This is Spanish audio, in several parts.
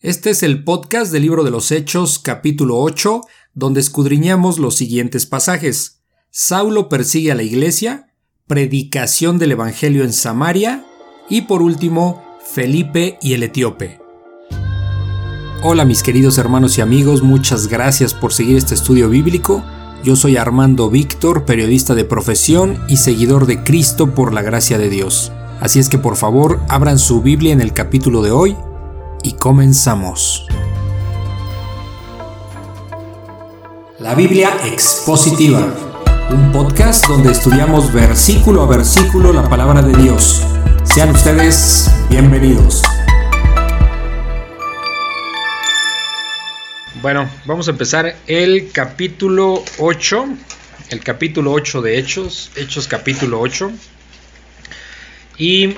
Este es el podcast del libro de los Hechos, capítulo 8, donde escudriñamos los siguientes pasajes. Saulo persigue a la iglesia, predicación del Evangelio en Samaria y por último, Felipe y el etíope. Hola mis queridos hermanos y amigos, muchas gracias por seguir este estudio bíblico. Yo soy Armando Víctor, periodista de profesión y seguidor de Cristo por la gracia de Dios. Así es que por favor abran su Biblia en el capítulo de hoy y comenzamos. La Biblia Expositiva, un podcast donde estudiamos versículo a versículo la palabra de Dios. Sean ustedes bienvenidos. Bueno, vamos a empezar el capítulo 8, el capítulo 8 de Hechos, Hechos capítulo 8. Y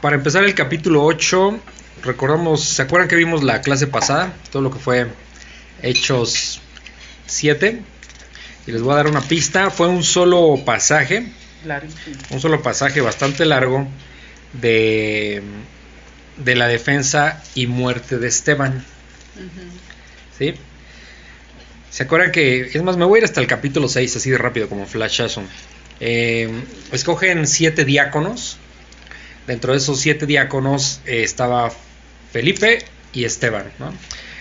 para empezar el capítulo 8, recordamos, ¿se acuerdan que vimos la clase pasada? Todo lo que fue Hechos 7. Y les voy a dar una pista. Fue un solo pasaje. Un solo pasaje bastante largo de, de la defensa y muerte de Esteban. ¿Sí? ¿Se acuerdan que, es más, me voy a ir hasta el capítulo 6 así de rápido como flashazo? Eh, escogen siete diáconos. Dentro de esos siete diáconos eh, estaba Felipe y Esteban.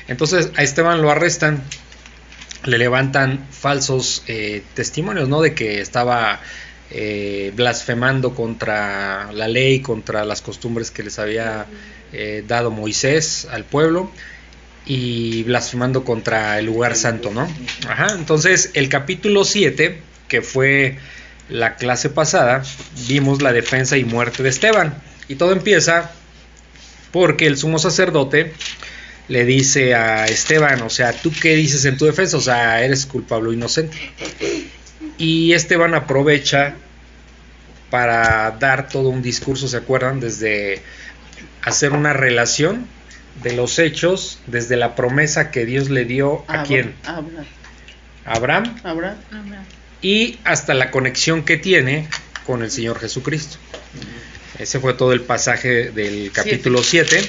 Entonces a Esteban lo arrestan, le levantan falsos eh, testimonios, ¿no? De que estaba blasfemando contra la ley, contra las costumbres que les había dado Moisés al pueblo y blasfemando contra el lugar santo, ¿no? Ajá, entonces el capítulo 7, que fue la clase pasada, vimos la defensa y muerte de Esteban. Y todo empieza porque el sumo sacerdote le dice a Esteban, o sea, ¿tú qué dices en tu defensa? O sea, eres culpable o inocente. Y Esteban aprovecha para dar todo un discurso, ¿se acuerdan? Desde hacer una relación de los hechos desde la promesa que Dios le dio a quién? Abraham. Abraham. Y hasta la conexión que tiene con el Señor Jesucristo. Ese fue todo el pasaje del capítulo 7.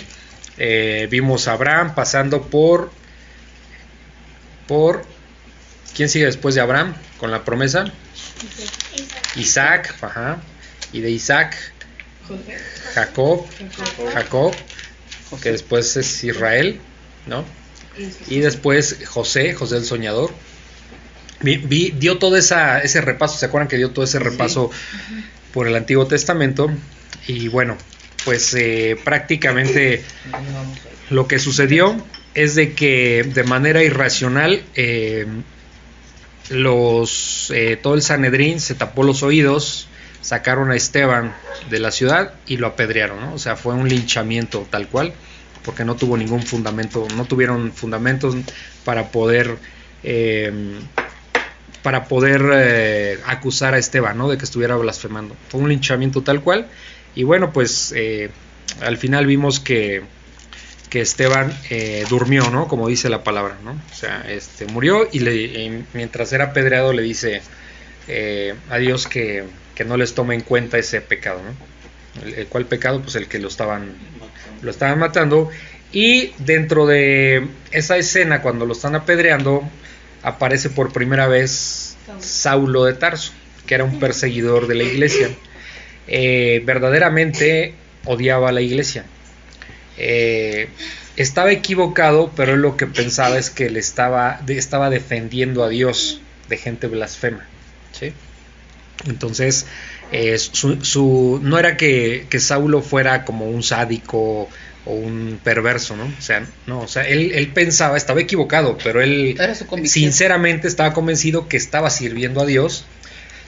Eh, vimos a Abraham pasando por por ¿quién sigue después de Abraham con la promesa? Isaac, ajá, y de Isaac Jacob, Jacob, que después es Israel, ¿no? Y después José, José el Soñador. Dio todo esa, ese repaso, ¿se acuerdan que dio todo ese repaso por el Antiguo Testamento? Y bueno, pues eh, prácticamente lo que sucedió es de que de manera irracional eh, los, eh, todo el Sanedrín se tapó los oídos, sacaron a Esteban de la ciudad y lo apedrearon, ¿no? O sea, fue un linchamiento tal cual, porque no tuvo ningún fundamento, no tuvieron fundamentos para poder eh, para poder eh, acusar a Esteban, ¿no? De que estuviera blasfemando. Fue un linchamiento tal cual. Y bueno, pues eh, al final vimos que, que Esteban durmió, ¿no? Como dice la palabra, ¿no? O sea, este, murió y, le, mientras era apedreado le dice a Dios que, que no les tome en cuenta ese pecado, ¿no? El, cual pecado, pues el que lo estaban, lo estaban matando. Y dentro de esa escena, cuando lo están apedreando, aparece por primera vez Saulo de Tarso, que era un perseguidor de la iglesia. Eh, verdaderamente odiaba a la iglesia. Eh, estaba equivocado, pero él lo que pensaba es que le estaba, estaba defendiendo a Dios de gente blasfema. ¿sí? Entonces, eh, su, no era que, Saulo fuera como un sádico o un perverso, ¿no? O sea, no, o sea, él, pensaba, estaba equivocado, pero él sinceramente estaba convencido que estaba sirviendo a Dios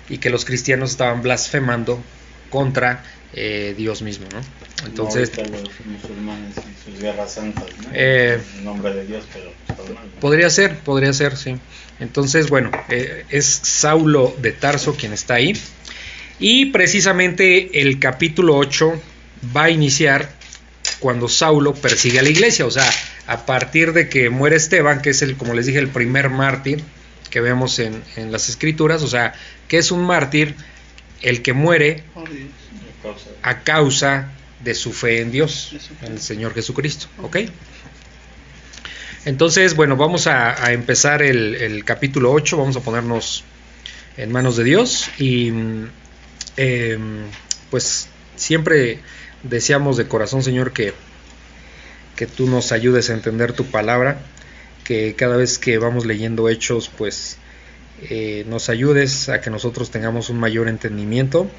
y que los cristianos estaban blasfemando contra eh, Dios mismo, ¿no? Entonces, en nombre de Dios, pero podría ser, podría ser, sí. Entonces, bueno, eh, es Saulo de Tarso quien está ahí. Y precisamente el capítulo 8 va a iniciar cuando Saulo persigue a la iglesia, o sea, a partir de que muere Esteban, que es el, como les dije, el primer mártir que vemos en, en las escrituras, o sea, que es un mártir el que muere a causa de su fe en Dios, en el Señor Jesucristo. ¿Ok? Entonces, bueno, vamos a, empezar el, el, capítulo 8, vamos a ponernos en manos de Dios y eh, pues siempre deseamos de corazón, Señor, que, que tú nos ayudes a entender tu palabra, que cada vez que vamos leyendo hechos, pues eh, nos ayudes a que nosotros tengamos un mayor entendimiento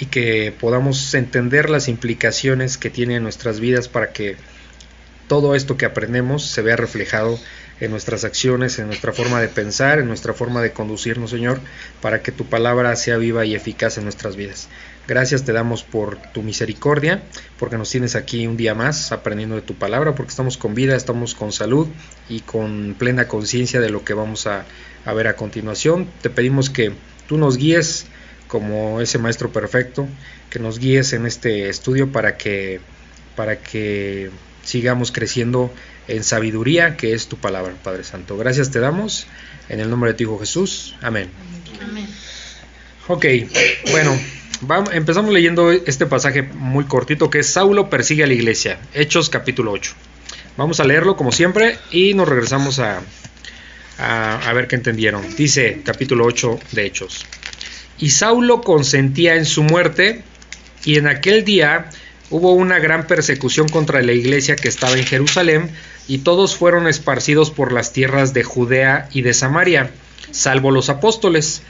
y que podamos entender las implicaciones que tiene en nuestras vidas para que todo esto que aprendemos se vea reflejado en nuestras acciones, en nuestra forma de pensar, en nuestra forma de conducirnos, Señor, para que tu palabra sea viva y eficaz en nuestras vidas. Gracias te damos por tu misericordia, porque nos tienes aquí un día más aprendiendo de tu palabra, porque estamos con vida, estamos con salud y con plena conciencia de lo que vamos a, ver a continuación. Te pedimos que tú nos guíes como ese maestro perfecto, que nos guíes en este estudio para que para que sigamos creciendo en sabiduría, que es tu palabra, Padre Santo. Gracias te damos en el nombre de tu Hijo Jesús. Amén. Amén. Ok, bueno, vamos, empezamos leyendo este pasaje muy cortito que es Saulo persigue a la iglesia, Hechos capítulo 8. Vamos a leerlo como siempre y nos regresamos a, a, a ver qué entendieron. Dice capítulo 8 de Hechos. Y Saulo consentía en su muerte y en aquel día hubo una gran persecución contra la iglesia que estaba en Jerusalén, y todos fueron esparcidos por las tierras de Judea y de Samaria, salvo los apóstoles.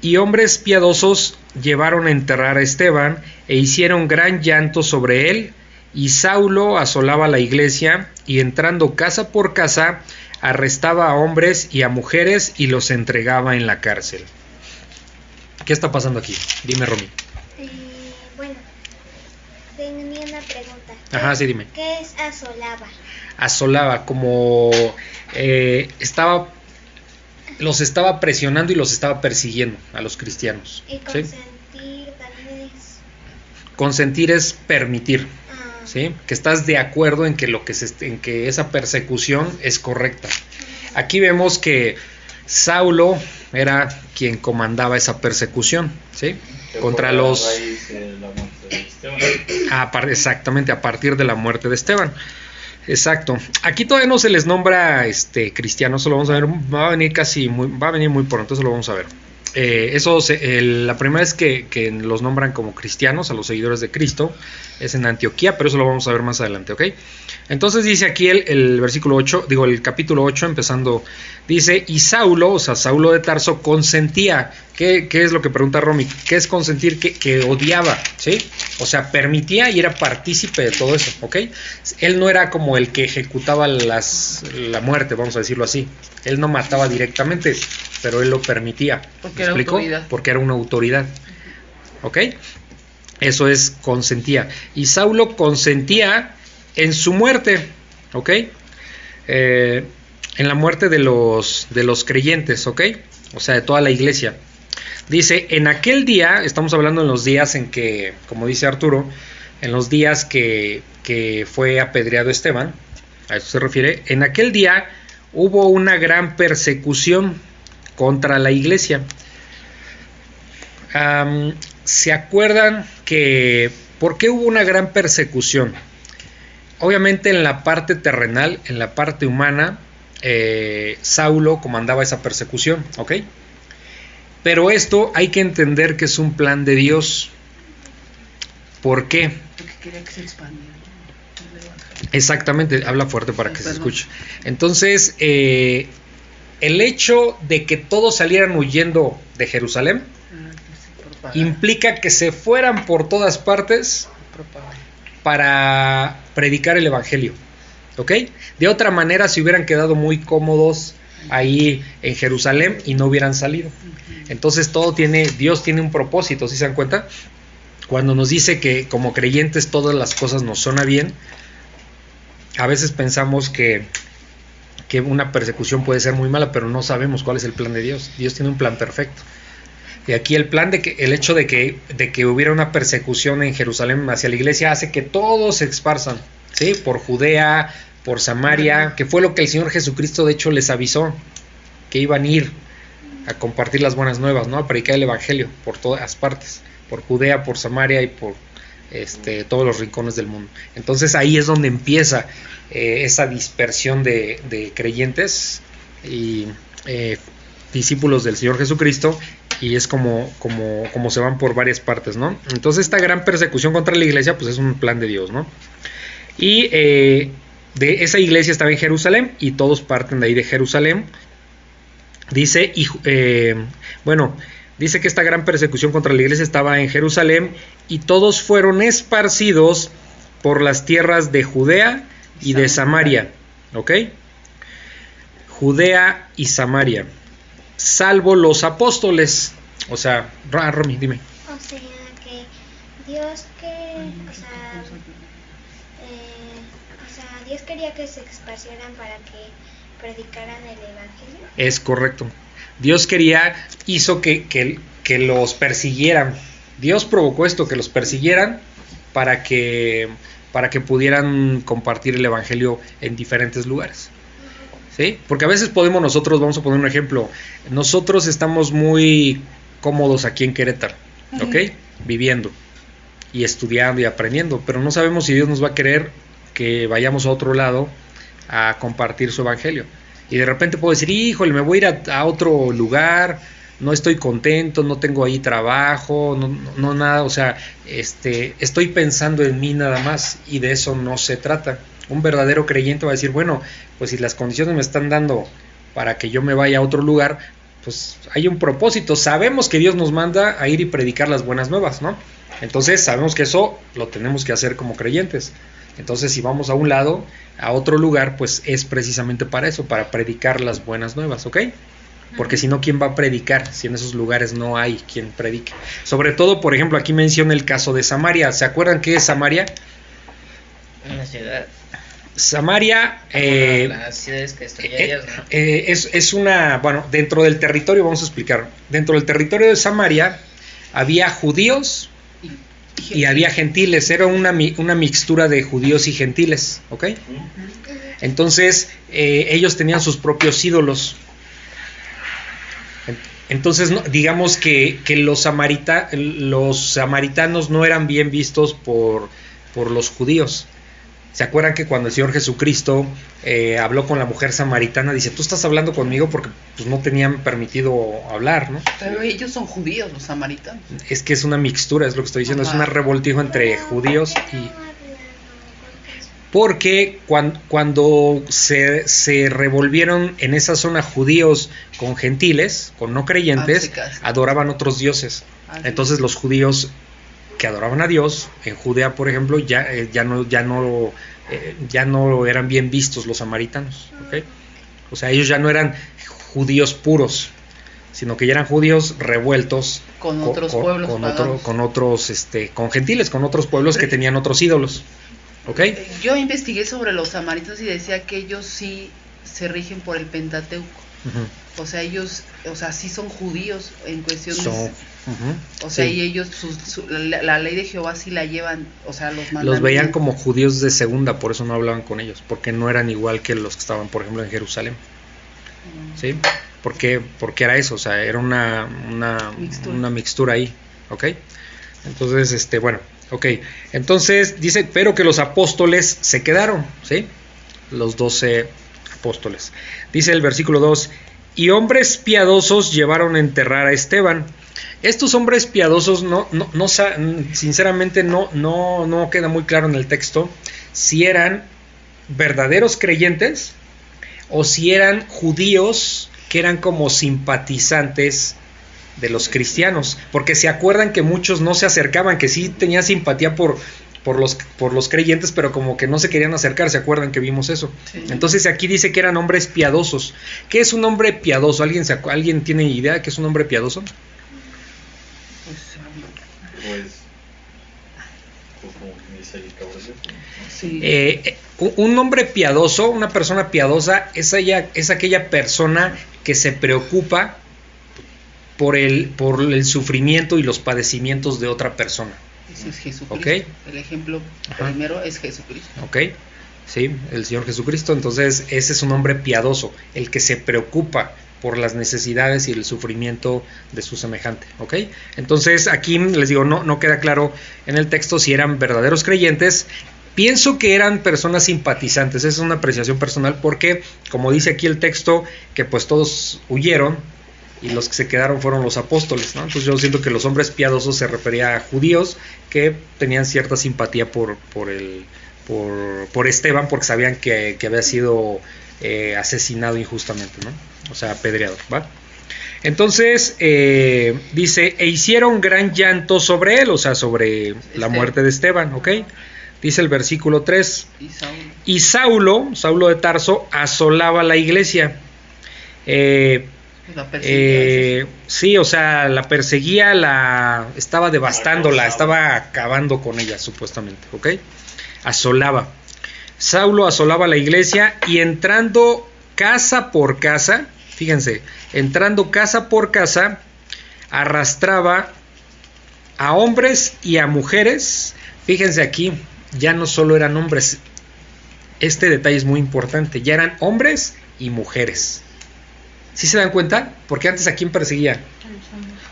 Y hombres piadosos llevaron a enterrar a Esteban, e hicieron gran llanto sobre él, y Saulo asolaba la iglesia, y entrando casa por casa, arrestaba a hombres y a mujeres y los entregaba en la cárcel. ¿Qué está pasando aquí? Dime, Romy. pregunta. Ajá, sí, dime. ¿Qué es asolaba? Asolaba, como eh, estaba, los estaba presionando y los estaba persiguiendo a los cristianos. Y consentir también es. Consentir es permitir. Ah. ¿Sí? Que estás de acuerdo en que lo que se, en que esa persecución es correcta. Aquí vemos que Saulo era quien comandaba esa persecución, ¿sí? Contra los a, exactamente a partir de la muerte de Esteban. Exacto. Aquí todavía no se les nombra este cristiano, eso lo vamos a ver, va a venir casi muy, va a venir muy pronto, eso lo vamos a ver. Eh, eso la primera vez que, que, los nombran como cristianos a los seguidores de Cristo es en Antioquía, pero eso lo vamos a ver más adelante, ¿ok? Entonces dice aquí el, el, versículo 8, digo el capítulo 8, empezando, dice, y Saulo, o sea, Saulo de Tarso, consentía. ¿Qué, qué es lo que pregunta Romy? ¿Qué es consentir? Que, que, odiaba, ¿sí? O sea, permitía y era partícipe de todo eso, ¿ok? Él no era como el que ejecutaba las, la muerte, vamos a decirlo así. Él no mataba directamente, pero él lo permitía. Porque era autoridad. Porque era una autoridad, ¿ok? Eso es consentía. Y Saulo consentía en su muerte, ¿ok? Eh, en la muerte de los, de los creyentes, ¿ok? O sea, de toda la iglesia. Dice, en aquel día, estamos hablando en los días en que, como dice Arturo, en los días que, que fue apedreado Esteban, a eso se refiere, en aquel día hubo una gran persecución contra la iglesia. ¿Se acuerdan que por qué hubo una gran persecución? Obviamente en la parte terrenal, en la parte humana, eh, Saulo comandaba esa persecución, ¿ok? Pero esto hay que entender que es un plan de Dios. ¿Por qué? Porque quería que se expandiera. Exactamente, habla fuerte para que se escuche. Entonces, eh, el hecho de que todos salieran huyendo de Jerusalén implica que se fueran por todas partes para predicar el Evangelio. ¿Ok? De otra manera se hubieran quedado muy cómodos ahí en Jerusalén y no hubieran salido. Entonces todo tiene, Dios tiene un propósito, si se dan cuenta? Cuando nos dice que como creyentes todas las cosas nos suenan bien, a veces pensamos que, que una persecución puede ser muy mala, pero no sabemos cuál es el plan de Dios. Dios tiene un plan perfecto. Y aquí el plan de que el hecho de que, de que hubiera una persecución en Jerusalén hacia la iglesia hace que todos se esparzan, ¿sí? Por Judea, por Samaria, que fue lo que el Señor Jesucristo de hecho les avisó, que iban a ir a compartir las buenas nuevas, ¿no? A predicar el Evangelio por todas partes, por Judea, por Samaria y por, este, todos los rincones del mundo. Entonces ahí es donde empieza eh, esa dispersión de, creyentes y eh, discípulos del Señor Jesucristo y es como, como, como se van por varias partes, ¿no? Entonces esta gran persecución contra la iglesia pues es un plan de Dios, ¿no? Y eh, de esa iglesia estaba en Jerusalén y todos parten de ahí de Jerusalén. Dice, y, eh, bueno, dice que esta gran persecución contra la iglesia estaba en Jerusalén y todos fueron esparcidos por las tierras de Judea y de Samaria, ¿ok? Judea y Samaria, salvo los apóstoles. O sea, Romy, dime. O sea que Dios que, o sea, eh, o sea, Dios quería que se esparcieran para que predicaran el evangelio. Es correcto. Dios quería, hizo que, que- que los persiguieran. Dios provocó esto, que los persiguieran para que, para que pudieran compartir el Evangelio en diferentes lugares. ¿Sí? Porque a veces podemos nosotros, vamos a poner un ejemplo, nosotros estamos muy cómodos aquí en Querétaro, ¿ok? Viviendo y estudiando y aprendiendo, pero no sabemos si Dios nos va a querer que vayamos a otro lado a compartir su evangelio. Y de repente puedo decir, híjole, me voy a ir a, otro lugar, no estoy contento, no tengo ahí trabajo, no, no- no nada, o sea, este, estoy pensando en mí nada más y de eso no se trata. Un verdadero creyente va a decir, bueno, pues si las condiciones me están dando para que yo me vaya a otro lugar, pues hay un propósito. Sabemos que Dios nos manda a ir y predicar las buenas nuevas, ¿no? Entonces sabemos que eso lo tenemos que hacer como creyentes. Entonces si vamos a un lado, a otro lugar, pues es precisamente para eso, para predicar las buenas nuevas, ¿ok? Porque si no, ¿quién va a predicar si en esos lugares no hay quien predique? Sobre todo, por ejemplo, aquí menciona el caso de Samaria. ¿Se acuerdan qué es Samaria? Una ciudad. Samaria eh, Como las ciudades que destruyó eh, eh, es, es una, bueno, dentro del territorio, vamos a explicar, dentro del territorio de Samaria había judíos y había gentiles, era una, una mixtura de judíos y gentiles, ¿ok? Entonces eh, ellos tenían sus propios ídolos. En- Entonces, digamos que, que los, samarita- los samaritanos no eran bien vistos por, por los judíos. ¿Se acuerdan que cuando el Señor Jesucristo eh, habló con la mujer samaritana, dice, tú estás hablando conmigo porque pues, no tenían permitido hablar, ¿no? Pero ellos son judíos, los samaritanos. Es que es una mixtura, es lo que estoy diciendo, es un revoltijo entre judíos ¿por qué y... Porque cuan- cuando se, se revolvieron en esa zona judíos con gentiles, con no creyentes, Ah, adoraban otros dioses. Ah. Entonces los judíos que adoraban a Dios, en Judea por ejemplo, ya, eh, ya, no, ya, no, eh, ya no eran bien vistos los samaritanos. ¿ok? O sea, ellos ya no eran judíos puros, sino que ya eran judíos revueltos Con co- otros pueblos con, otro- con otros, este, con gentiles, con otros pueblos que tenían otros ídolos. ¿Ok? Eh, Yo investigué sobre los samaritanos y decía que ellos sí se rigen por el Pentateuco. O sea, ellos, o sea, sí son judíos en ujú, o sea, sí. y ellos, su- la, la ley de Jehová sí la llevan, o sea, los Los veían como judíos de segunda, por eso no hablaban con ellos, porque no eran igual que los que estaban, por ejemplo, en Jerusalén. Mm. ¿Sí? Porque, porque era eso, o sea, era una, una, Mixtura. una mixtura ahí, ¿ok? Entonces, este, bueno, ok. Entonces dice, pero que los apóstoles se quedaron, ¿sí? Los doce apóstoles. Dice el versículo 2, y hombres piadosos llevaron a enterrar a Esteban. Estos hombres piadosos, no, no, no sinceramente no, no, no queda muy claro en el texto si eran verdaderos creyentes o si eran judíos que eran como simpatizantes de los cristianos, porque se acuerdan que muchos no se acercaban, que sí tenían simpatía por, por, los, por los creyentes, pero como que no se querían acercar, se acuerdan que vimos eso. Sí. Entonces aquí dice que eran hombres piadosos. ¿Qué es un hombre piadoso? ¿Alguien, se ¿Alguien tiene idea de qué es un hombre piadoso? Pues, Pues, pues como dice ahí, sí. Eh, un- un hombre piadoso, una persona piadosa, es, ella, es aquella persona que se preocupa por el, por el sufrimiento y los padecimientos de otra persona. Es Jesucristo. El ejemplo Ajá. primero es Jesucristo. ¿Ok? Sí, el Señor Jesucristo. Entonces, ese es un hombre piadoso, el que se preocupa por las necesidades y el sufrimiento de su semejante. ¿ok? Entonces aquí les digo, no, no queda claro en el texto si eran verdaderos creyentes. Pienso que eran personas simpatizantes, esa es una apreciación personal porque, como dice aquí el texto, que pues todos huyeron y los que se quedaron fueron los apóstoles, ¿no? Entonces yo siento que los hombres piadosos se refería a judíos que tenían cierta simpatía por, por, el, por, por Esteban porque sabían que, que había sido eh, asesinado injustamente, ¿no? O sea, apedreado, ¿va? Entonces, eh, dice, e hicieron gran llanto sobre él, o sea, sobre la muerte de Esteban, ¿ok? Dice el versículo 3. Y Saúl. Y Saulo, Saulo de Tarso, asolaba la iglesia. Eh, La eh, sí, o sea, la perseguía, la estaba devastándola, estaba acabando con ella, supuestamente, ¿ok? Asolaba. Saulo asolaba la iglesia y entrando casa por casa, fíjense, entrando casa por casa, arrastraba a hombres y a mujeres. Fíjense aquí, ya no solo eran hombres, este detalle es muy importante, ya eran hombres y mujeres. ¿Sí se dan cuenta? Porque antes a quién perseguía?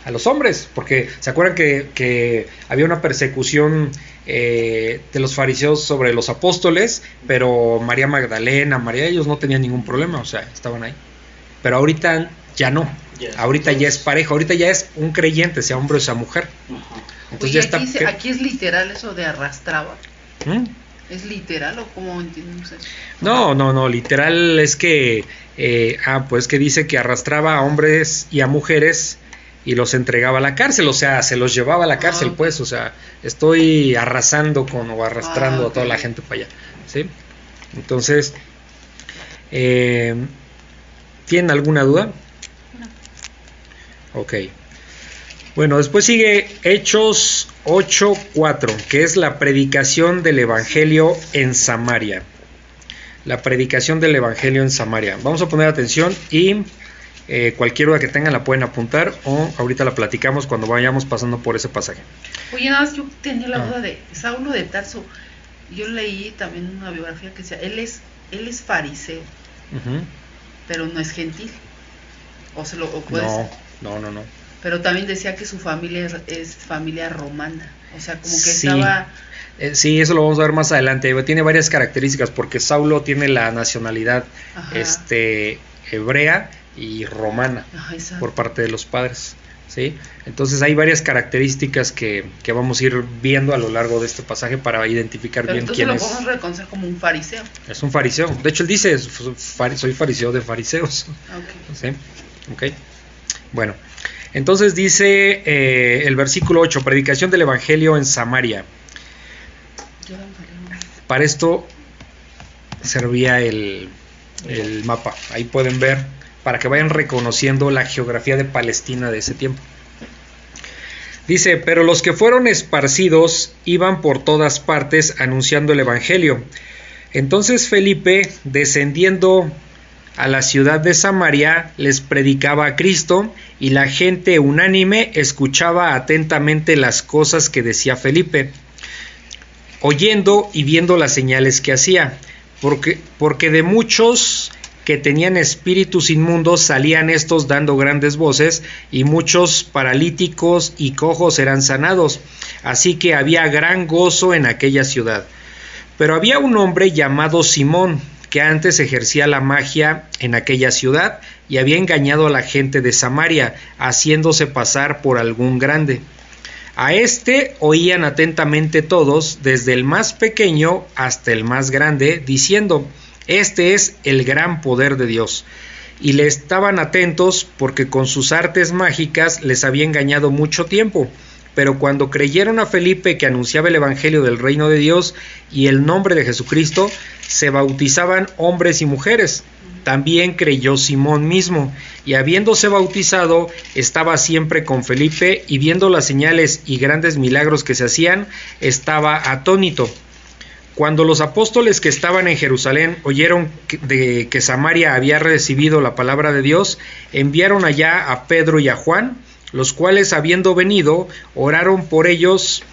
A los hombres, porque se acuerdan que, que había una persecución eh, de los fariseos sobre los apóstoles, pero María Magdalena, María, ellos no tenían ningún problema, o sea, estaban ahí. Pero ahorita ya no, ahorita ya es pareja, ahorita ya es un creyente, sea hombre o sea mujer. Ajá. Entonces Oye, ya está... aquí, se- aquí es literal eso de arrastraba. ¿Mm? ¿Es literal o cómo entiendes eso? No, no, no, literal es que, eh, ah, pues que dice que arrastraba a hombres y a mujeres y los entregaba a la cárcel, o sea, se los llevaba a la cárcel, Ah. pues, o sea, estoy arrasando con o arrastrando Ah, a toda la gente para allá, ¿sí? Entonces, eh, ¿tienen alguna duda? Ok. Bueno, después sigue Hechos 8.4, que es la predicación del Evangelio en Samaria. La predicación del Evangelio en Samaria. Vamos a poner atención y eh, cualquier duda que tengan la pueden apuntar o ahorita la platicamos cuando vayamos pasando por ese pasaje. Oye, nada más yo tenía la Ah. duda de Saulo de Tarso. Yo leí también una biografía que decía, él es, él es fariseo, pero no es gentil. O se lo o puede No, no, no, no. Pero también decía que su familia es, es familia romana. O sea, como que Sí. estaba... Eh, sí, eso lo vamos a ver más adelante. Tiene varias características porque Saulo tiene la nacionalidad Ajá. este, hebrea y romana. Ajá, por parte de los padres. ¿sí? Entonces hay varias características que, que vamos a ir viendo a lo largo de este pasaje para identificar Pero bien quién lo es. podemos reconocer como un fariseo. Es un fariseo. De hecho, él dice, "Fari- soy fariseo de fariseos. Ah, ok. ¿Sí? Ok. Bueno, entonces dice eh, el versículo 8, predicación del Evangelio en Samaria. Yo era un fariseo. Para esto servía el, mapa. Ahí pueden ver para que vayan reconociendo la geografía de Palestina de ese tiempo. Dice, pero los que fueron esparcidos iban por todas partes anunciando el Evangelio. Entonces Felipe, descendiendo a la ciudad de Samaria, les predicaba a Cristo y la gente unánime escuchaba atentamente las cosas que decía Felipe oyendo y viendo las señales que hacía, porque, porque de muchos que tenían espíritus inmundos salían estos dando grandes voces, y muchos paralíticos y cojos eran sanados, así que había gran gozo en aquella ciudad. Pero había un hombre llamado Simón, que antes ejercía la magia en aquella ciudad y había engañado a la gente de Samaria, haciéndose pasar por algún grande. A este oían atentamente todos, desde el más pequeño hasta el más grande, diciendo, Este es el gran poder de Dios. Y le estaban atentos porque con sus artes mágicas les había engañado mucho tiempo. Pero cuando creyeron a Felipe que anunciaba el Evangelio del reino de Dios y el nombre de Jesucristo, se bautizaban hombres y mujeres. También creyó Simón mismo, y habiéndose bautizado, estaba siempre con Felipe, y viendo las señales y grandes milagros que se hacían, estaba atónito. Cuando los apóstoles que estaban en Jerusalén oyeron que- de que Samaria había recibido la palabra de Dios, enviaron allá a Pedro y a Juan, los cuales habiendo venido, oraron por ellos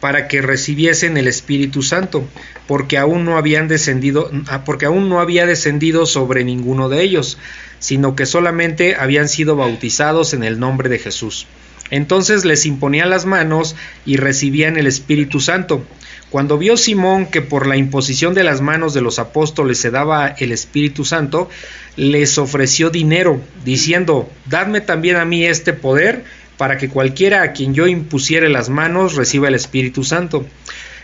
para que recibiesen el Espíritu Santo, porque aún no habían descendido, ah, porque aún no había descendido sobre ninguno de ellos, sino que solamente habían sido bautizados en el nombre de Jesús. Entonces les imponían las manos y recibían el Espíritu Santo. Cuando vio Simón que por la imposición de las manos de los apóstoles se daba el Espíritu Santo, les ofreció dinero, diciendo, Dadme también a mí este poder, para que cualquiera a quien yo impusiere las manos reciba el Espíritu Santo.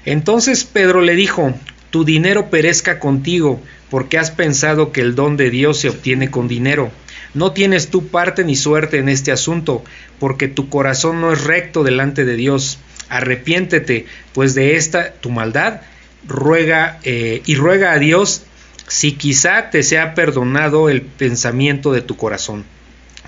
Entonces Pedro le dijo, Tu dinero perezca contigo, porque has pensado que el don de Dios se obtiene con dinero. No tienes tú parte ni suerte en este asunto, porque tu corazón no es recto delante de Dios arrepiéntete pues de esta tu maldad, ruega eh, y ruega a Dios si quizá te sea perdonado el pensamiento de tu corazón.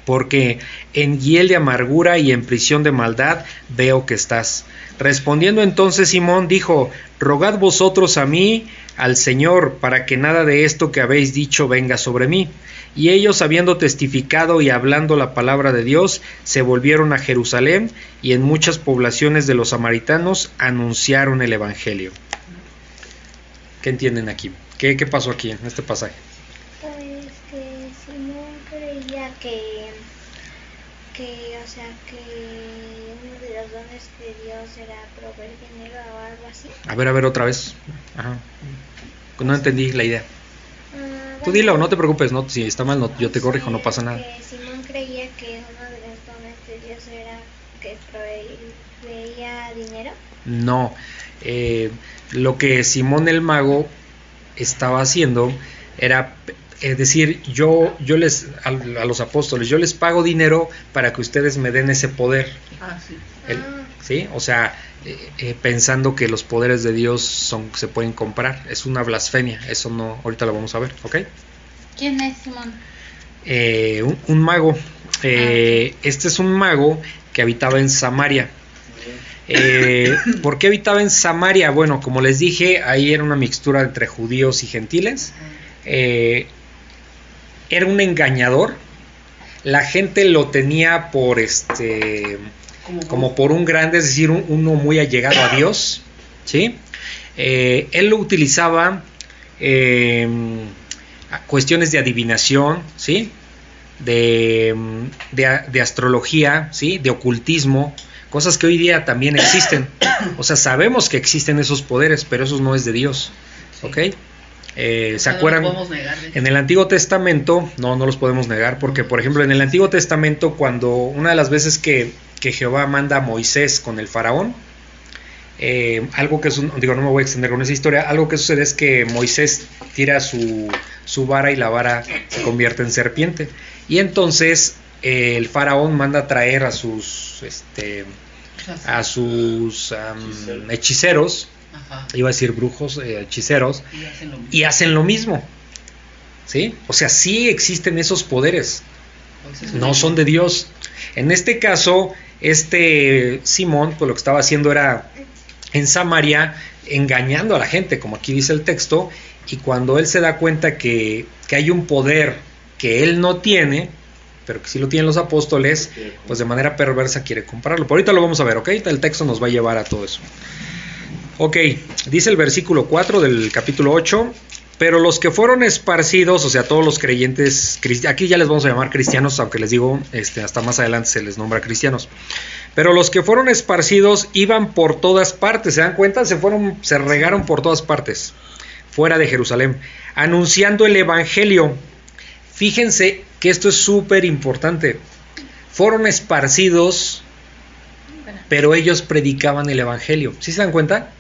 Porque en hiel de amargura y en prisión de maldad veo que estás. Respondiendo entonces Simón dijo, Rogad vosotros a mí, al Señor, para que nada de esto que habéis dicho venga sobre mí. Y ellos, habiendo testificado y hablando la palabra de Dios, se volvieron a Jerusalén y en muchas poblaciones de los samaritanos anunciaron el Evangelio. ¿Qué entienden aquí? ¿Qué, qué pasó aquí en este pasaje? Pues que Simón creía que, que, o sea, que uno de los dones de Dios era proveer dinero o algo así. A ver, a ver otra vez. Ajá. No entendí la idea. Ah, Tú dilo, no te preocupes, no, si está mal no, yo te corrijo, no pasa nada. Simón creía que uno de los dones de Dios era que proveía dinero. No, eh, lo que Simón el mago estaba haciendo era es decir, yo, yo les, a, a los apóstoles, yo les pago dinero para que ustedes me den ese poder. Ah, sí. El-. ¿Sí? O sea, eh, eh, pensando que los poderes de Dios son, se pueden comprar. Es una blasfemia. Eso no, ahorita lo vamos a ver, ¿ok? ¿Quién es Simón? Eh, un, un mago. Eh, Este es un mago que habitaba en Samaria. Eh, ¿Por qué habitaba en Samaria? Bueno, como les dije, ahí era una mixtura entre judíos y gentiles. Era un engañador. La gente lo tenía por este como por un grande, es decir, un- uno muy allegado a Dios, ¿sí? Eh, él lo utilizaba eh, a cuestiones de adivinación, ¿sí? De, mm, de de astrología, ¿sí? De ocultismo, cosas que hoy día también existen. O sea, sabemos que existen esos poderes, pero esos no es de Dios, ¿ok? Eh, ¿Se no acuerdan? negar. En el Antiguo Testamento, no, no los podemos negar, porque por ejemplo en el Antiguo Testamento, cuando una de las veces que, que Jehová manda a Moisés con el faraón, eh, algo que es un, digo, no me voy a extender con esa historia, algo que sucede es que Moisés tira su, su vara y la vara se convierte en serpiente. Y entonces eh, el faraón manda a traer a sus, este, a sus Hechiceros. Ajá. iba a decir brujos, eh, hechiceros, Y hacen lo mismo. y hacen lo mismo. ¿Sí? O sea, sí existen esos poderes, Moisés no son de Dios. En este caso, este Simón, pues lo que estaba haciendo era en Samaria engañando a la gente, como aquí dice el texto, y cuando él se da cuenta que, que hay un poder que él no tiene, pero que sí lo tienen los apóstoles, pues de manera perversa quiere comprarlo. Pero ahorita lo vamos a ver, ¿ok? El texto nos va a llevar a todo eso. Ok, dice el versículo 4 del capítulo 8, pero los que fueron esparcidos, o sea, todos los creyentes, aquí ya les vamos a llamar cristianos, aunque les digo, este, hasta más adelante se les nombra cristianos. Pero los que fueron esparcidos iban por todas partes, ¿se dan cuenta? Se fueron, se regaron por todas partes, fuera de Jerusalén, anunciando el evangelio. Fíjense que esto es súper importante. Fueron esparcidos, pero ellos predicaban el evangelio. ¿Sí se dan cuenta?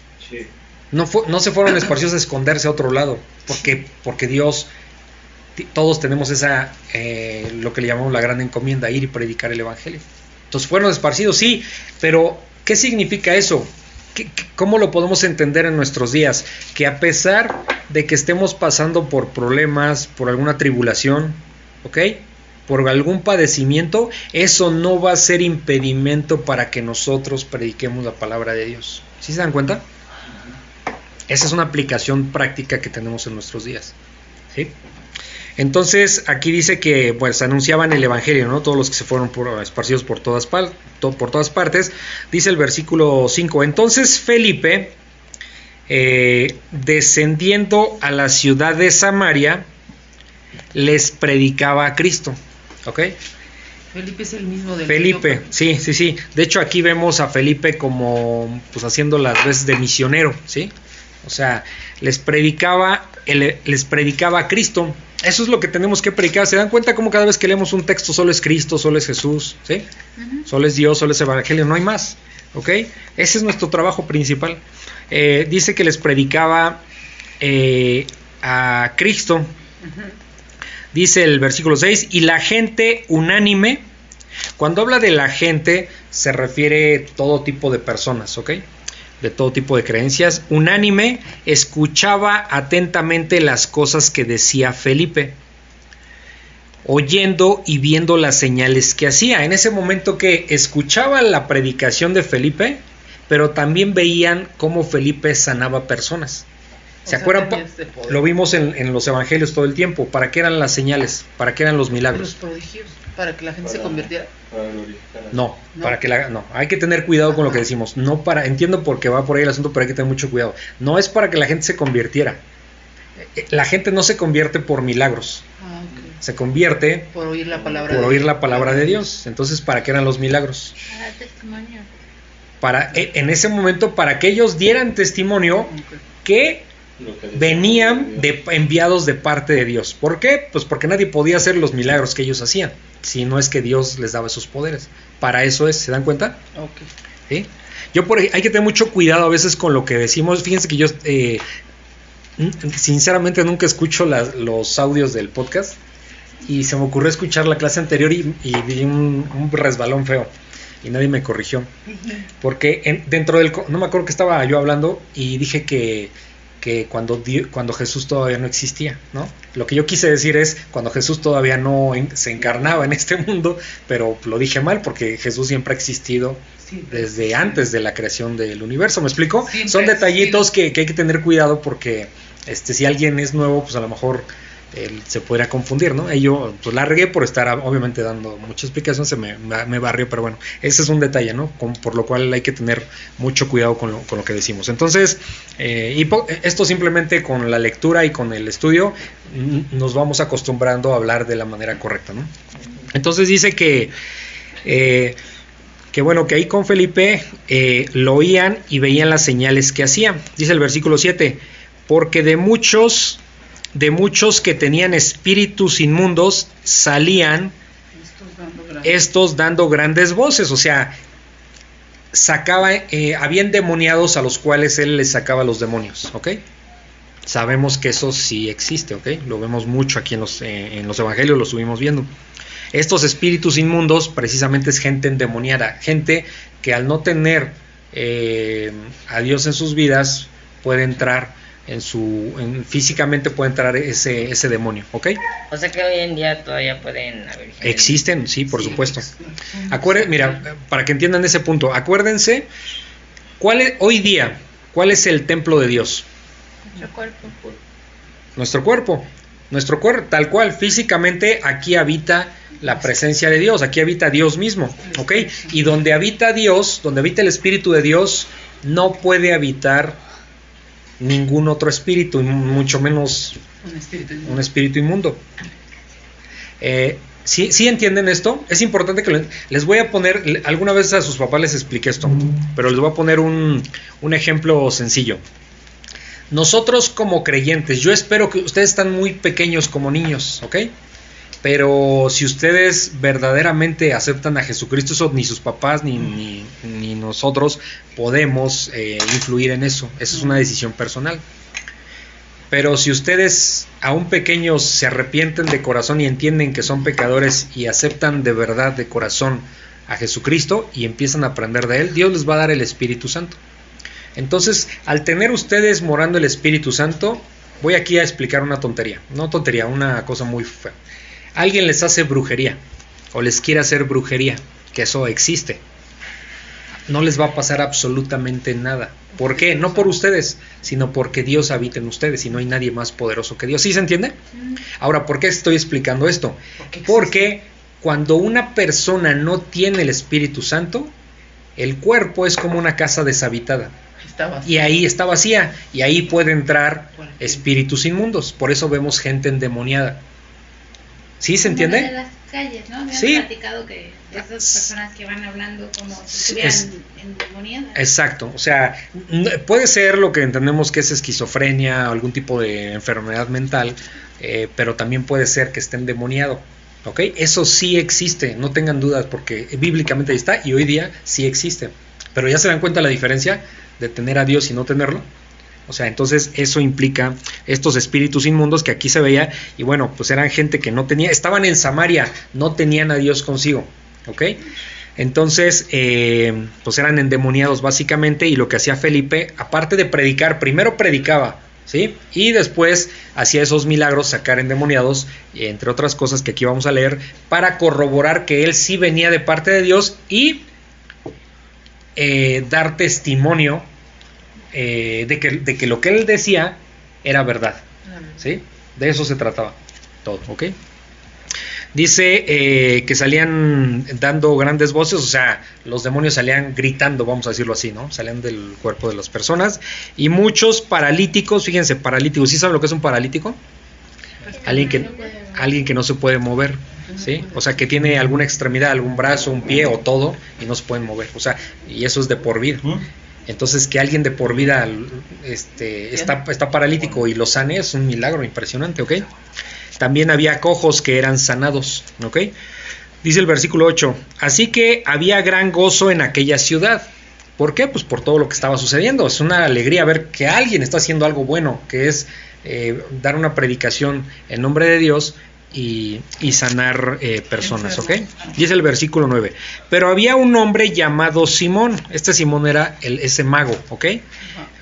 No, no se fueron esparcidos a esconderse a otro lado, porque, porque Dios, todos tenemos esa, eh, lo que le llamamos la gran encomienda, ir y predicar el Evangelio. Entonces fueron esparcidos, sí, pero ¿qué significa eso? ¿Qué- qué- ¿Cómo lo podemos entender en nuestros días? Que a pesar de que estemos pasando por problemas, por alguna tribulación, ¿ok? Por algún padecimiento, eso no va a ser impedimento para que nosotros prediquemos la palabra de Dios. ¿Sí se dan cuenta? Esa es una aplicación práctica que tenemos en nuestros días. ¿sí? Entonces aquí dice que pues anunciaban el evangelio, ¿no? Todos los que se fueron por, esparcidos por todas, to- por todas partes. Dice el versículo 5. Entonces Felipe, eh, descendiendo a la ciudad de Samaria, les predicaba a Cristo. ¿Ok? Felipe es el mismo del Felipe, sí, sí, sí. De hecho, aquí vemos a Felipe como pues haciendo las veces de misionero, ¿sí? O sea, les predicaba, les predicaba a Cristo. Eso es lo que tenemos que predicar. ¿Se dan cuenta cómo cada vez que leemos un texto solo es Cristo, solo es Jesús, ¿sí? Solo es Dios, solo es Evangelio, no hay más, ¿ok? Ese es nuestro trabajo principal. Eh, dice que les predicaba eh, a Cristo, Dice el versículo 6, y la gente unánime, cuando habla de la gente, se refiere todo tipo de personas, ¿ok? De todo tipo de creencias. Unánime escuchaba atentamente las cosas que decía Felipe, oyendo y viendo las señales que hacía. En ese momento que escuchaban la predicación de Felipe, pero también veían cómo Felipe sanaba personas. O ¿Se sea, acuerdan? este. Lo vimos en, en los evangelios todo el tiempo. ¿Para qué eran las señales? ¿Para qué eran los Los milagros? prodigios, para que la gente se convirtiera. Para glorificar a- No, No. para que la, no, hay que tener cuidado con lo que decimos. No para, entiendo por qué va por ahí el asunto, pero hay que tener mucho cuidado. No es para que la gente se convirtiera. Eh, La gente no se convierte por milagros, Ah, ok. se convierte Por oír la palabra por de oír la palabra de Dios. Entonces, ¿para qué eran los milagros? Para testimonio. Para, eh, en ese momento, para que ellos dieran testimonio que venían de enviados de parte de Dios. ¿Por qué? Pues porque nadie podía hacer los milagros que ellos hacían, si no es que Dios les daba esos poderes. Para eso es, ¿se dan cuenta? Ok. ¿Sí? Yo por, hay que tener mucho cuidado a veces con lo que decimos. Fíjense que yo eh, sinceramente nunca escucho las- los audios del podcast y se me ocurrió escuchar la clase anterior y, y di un, un resbalón feo y nadie me corrigió. Porque en- dentro del... No me acuerdo que estaba yo hablando y dije que, que cuando, cuando Jesús todavía no existía, ¿no? Lo que yo quise decir es cuando Jesús todavía no en- se encarnaba en este mundo, pero lo dije mal porque Jesús siempre ha existido Sí. desde antes de la creación del universo, ¿me explico? Siempre Son detallitos que, que hay que tener cuidado porque este, si alguien es nuevo, pues a lo mejor se podría confundir, ¿no? Y yo pues la regué por estar obviamente dando mucha explicación, se me, barrió, pero bueno, ese es un detalle, ¿no? Por lo cual hay que tener mucho cuidado con lo, que decimos. Entonces, eh, y esto simplemente con la lectura y con el estudio nos vamos acostumbrando a hablar de la manera correcta, ¿no? Entonces dice que, eh, que bueno, que ahí con Felipe eh, lo oían y veían las señales que hacía. Dice el versículo 7, porque de muchos, de muchos que tenían espíritus inmundos salían Estos dando grandes voces, o sea, sacaba, eh, habían demoniados a los cuales él les sacaba los demonios, ¿ok? Sabemos que eso sí existe, ¿ok? Lo vemos mucho aquí en los, eh, en los evangelios, lo subimos viendo. Estos espíritus inmundos precisamente es gente endemoniada, gente que al no tener eh, a Dios en sus vidas puede entrar en su, en- físicamente puede entrar ese, ese demonio, ¿ok? O sea que hoy en día todavía pueden haber gente- Existen, sí, por Sí, supuesto. ex- Acuérdense, mira, para que entiendan ese punto, acuérdense, ¿cuál es, hoy día, ¿cuál es el templo de Dios? Nuestro cuerpo. Nuestro cuerpo. Nuestro cuerpo, tal cual, físicamente aquí habita la presencia de Dios, aquí habita Dios mismo, ¿ok? Y donde habita Dios, donde habita el Espíritu de Dios, no puede habitar ningún otro espíritu, mucho menos Un espíritu. un espíritu inmundo. Eh, ¿sí, sí entienden esto? Es importante que lo- les voy a poner, alguna vez a sus papás les expliqué esto, pero les voy a poner un, un ejemplo sencillo. Nosotros como creyentes, yo espero que ustedes están muy pequeños como niños, ¿ok? Pero si ustedes verdaderamente aceptan a Jesucristo, eso ni sus papás ni, ni- ni nosotros podemos eh, influir en eso. Esa es una decisión personal. Pero si ustedes aún pequeños se arrepienten de corazón y entienden que son pecadores y aceptan de verdad de corazón a Jesucristo y empiezan a aprender de Él, Dios les va a dar el Espíritu Santo. Entonces, al tener ustedes morando el Espíritu Santo, voy aquí a explicar una tontería, no tontería, una cosa muy fea. Alguien les hace brujería o les quiere hacer brujería, que eso existe. no les va a pasar absolutamente nada. ¿Por qué? No por ustedes, sino porque Dios habita en ustedes y no hay nadie más poderoso que Dios. ¿Sí se entiende? Ahora, ¿por qué estoy explicando esto? ¿Por qué Porque cuando una persona no tiene el Espíritu Santo, el cuerpo es como una casa deshabitada. Y ahí está vacía y ahí puede entrar espíritus inmundos. Por eso vemos gente endemoniada. ¿Sí se Como de entiende? las calles, ¿no? Me han Sí. platicado que esas personas que van hablando como si es- endemoniadas. Exacto. O sea, puede ser lo que entendemos que es esquizofrenia o algún tipo de enfermedad mental, eh, pero también puede ser que esté endemoniado. ¿Ok? Eso sí existe, no tengan dudas, porque bíblicamente ahí está y hoy día sí existe. Pero ya se dan cuenta la diferencia de tener a Dios y no tenerlo. O sea, entonces eso implica estos espíritus inmundos que aquí se veía y bueno, pues eran gente que no tenía, estaban en Samaria, no tenían a Dios consigo, ¿ok? Entonces, eh, pues eran endemoniados básicamente y lo que hacía Felipe, aparte de predicar, primero predicaba, ¿sí? Y después hacía esos milagros, sacar endemoniados, entre otras cosas que aquí vamos a leer, para corroborar que él sí venía de parte de Dios y eh, dar testimonio eh, de, que, de que lo que él decía era verdad. ¿Sí? De eso se trataba todo, ¿ok? Dice eh, que salían dando grandes voces, o sea, los demonios salían gritando, vamos a decirlo así, ¿no? Salían del cuerpo de las personas. Y muchos paralíticos, fíjense, paralíticos, ¿sí saben lo que es un paralítico? Alguien que, alguien que no se puede mover, ¿sí? O sea, que tiene alguna extremidad, algún brazo, un pie o todo, y no se pueden mover. O sea, y eso es de por vida. Entonces, que alguien de por vida este, está, está paralítico y lo sane es un milagro impresionante, ¿ok? También había cojos que eran sanados, ¿ok? Dice el versículo 8, así que había gran gozo en aquella ciudad. ¿Por qué? Pues por todo lo que estaba sucediendo. Es una alegría ver que alguien está haciendo algo bueno, que es eh, dar una predicación en nombre de Dios y, y sanar eh, personas, ¿ok? Dice el versículo 9. Pero había un hombre llamado Simón. Este Simón era el, ese mago, ¿ok?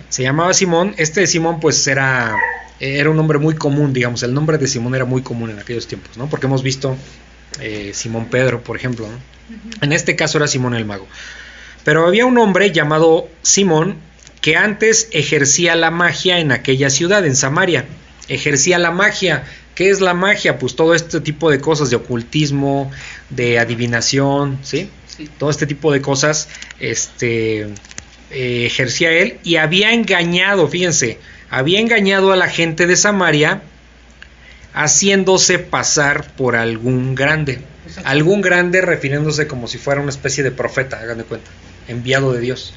Se llamaba Simón. Este Simón pues era, era un nombre muy común, digamos. El nombre de Simón era muy común en aquellos tiempos, ¿no? Porque hemos visto eh, Simón Pedro, por ejemplo. ¿no? En este caso era Simón el mago. Pero había un hombre llamado Simón que antes ejercía la magia en aquella ciudad, en Samaria. Ejercía la magia. ¿Qué es la magia? Pues todo este tipo de cosas de ocultismo, de adivinación, ¿sí? Sí. Todo este tipo de cosas este, eh, ejercía él y había engañado, fíjense, había engañado a la gente de Samaria haciéndose pasar por algún grande. Algún grande refiriéndose como si fuera una especie de profeta, hagan de cuenta, enviado de Dios.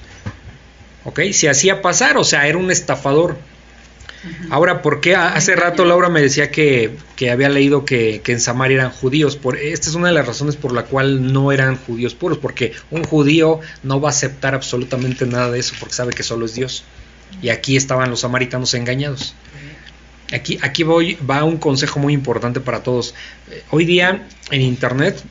¿Ok? Se hacía pasar, o sea, era un estafador. Ahora, ¿por qué hace rato Laura me decía que, que había leído que, que, en Samaria eran judíos? Por, esta es una de las razones por la cual no eran judíos puros, porque un judío no va a aceptar absolutamente nada de eso, porque sabe que solo es Dios. Y aquí estaban los samaritanos engañados. Aquí, aquí voy, va un consejo muy importante para todos. Eh, hoy día en Internet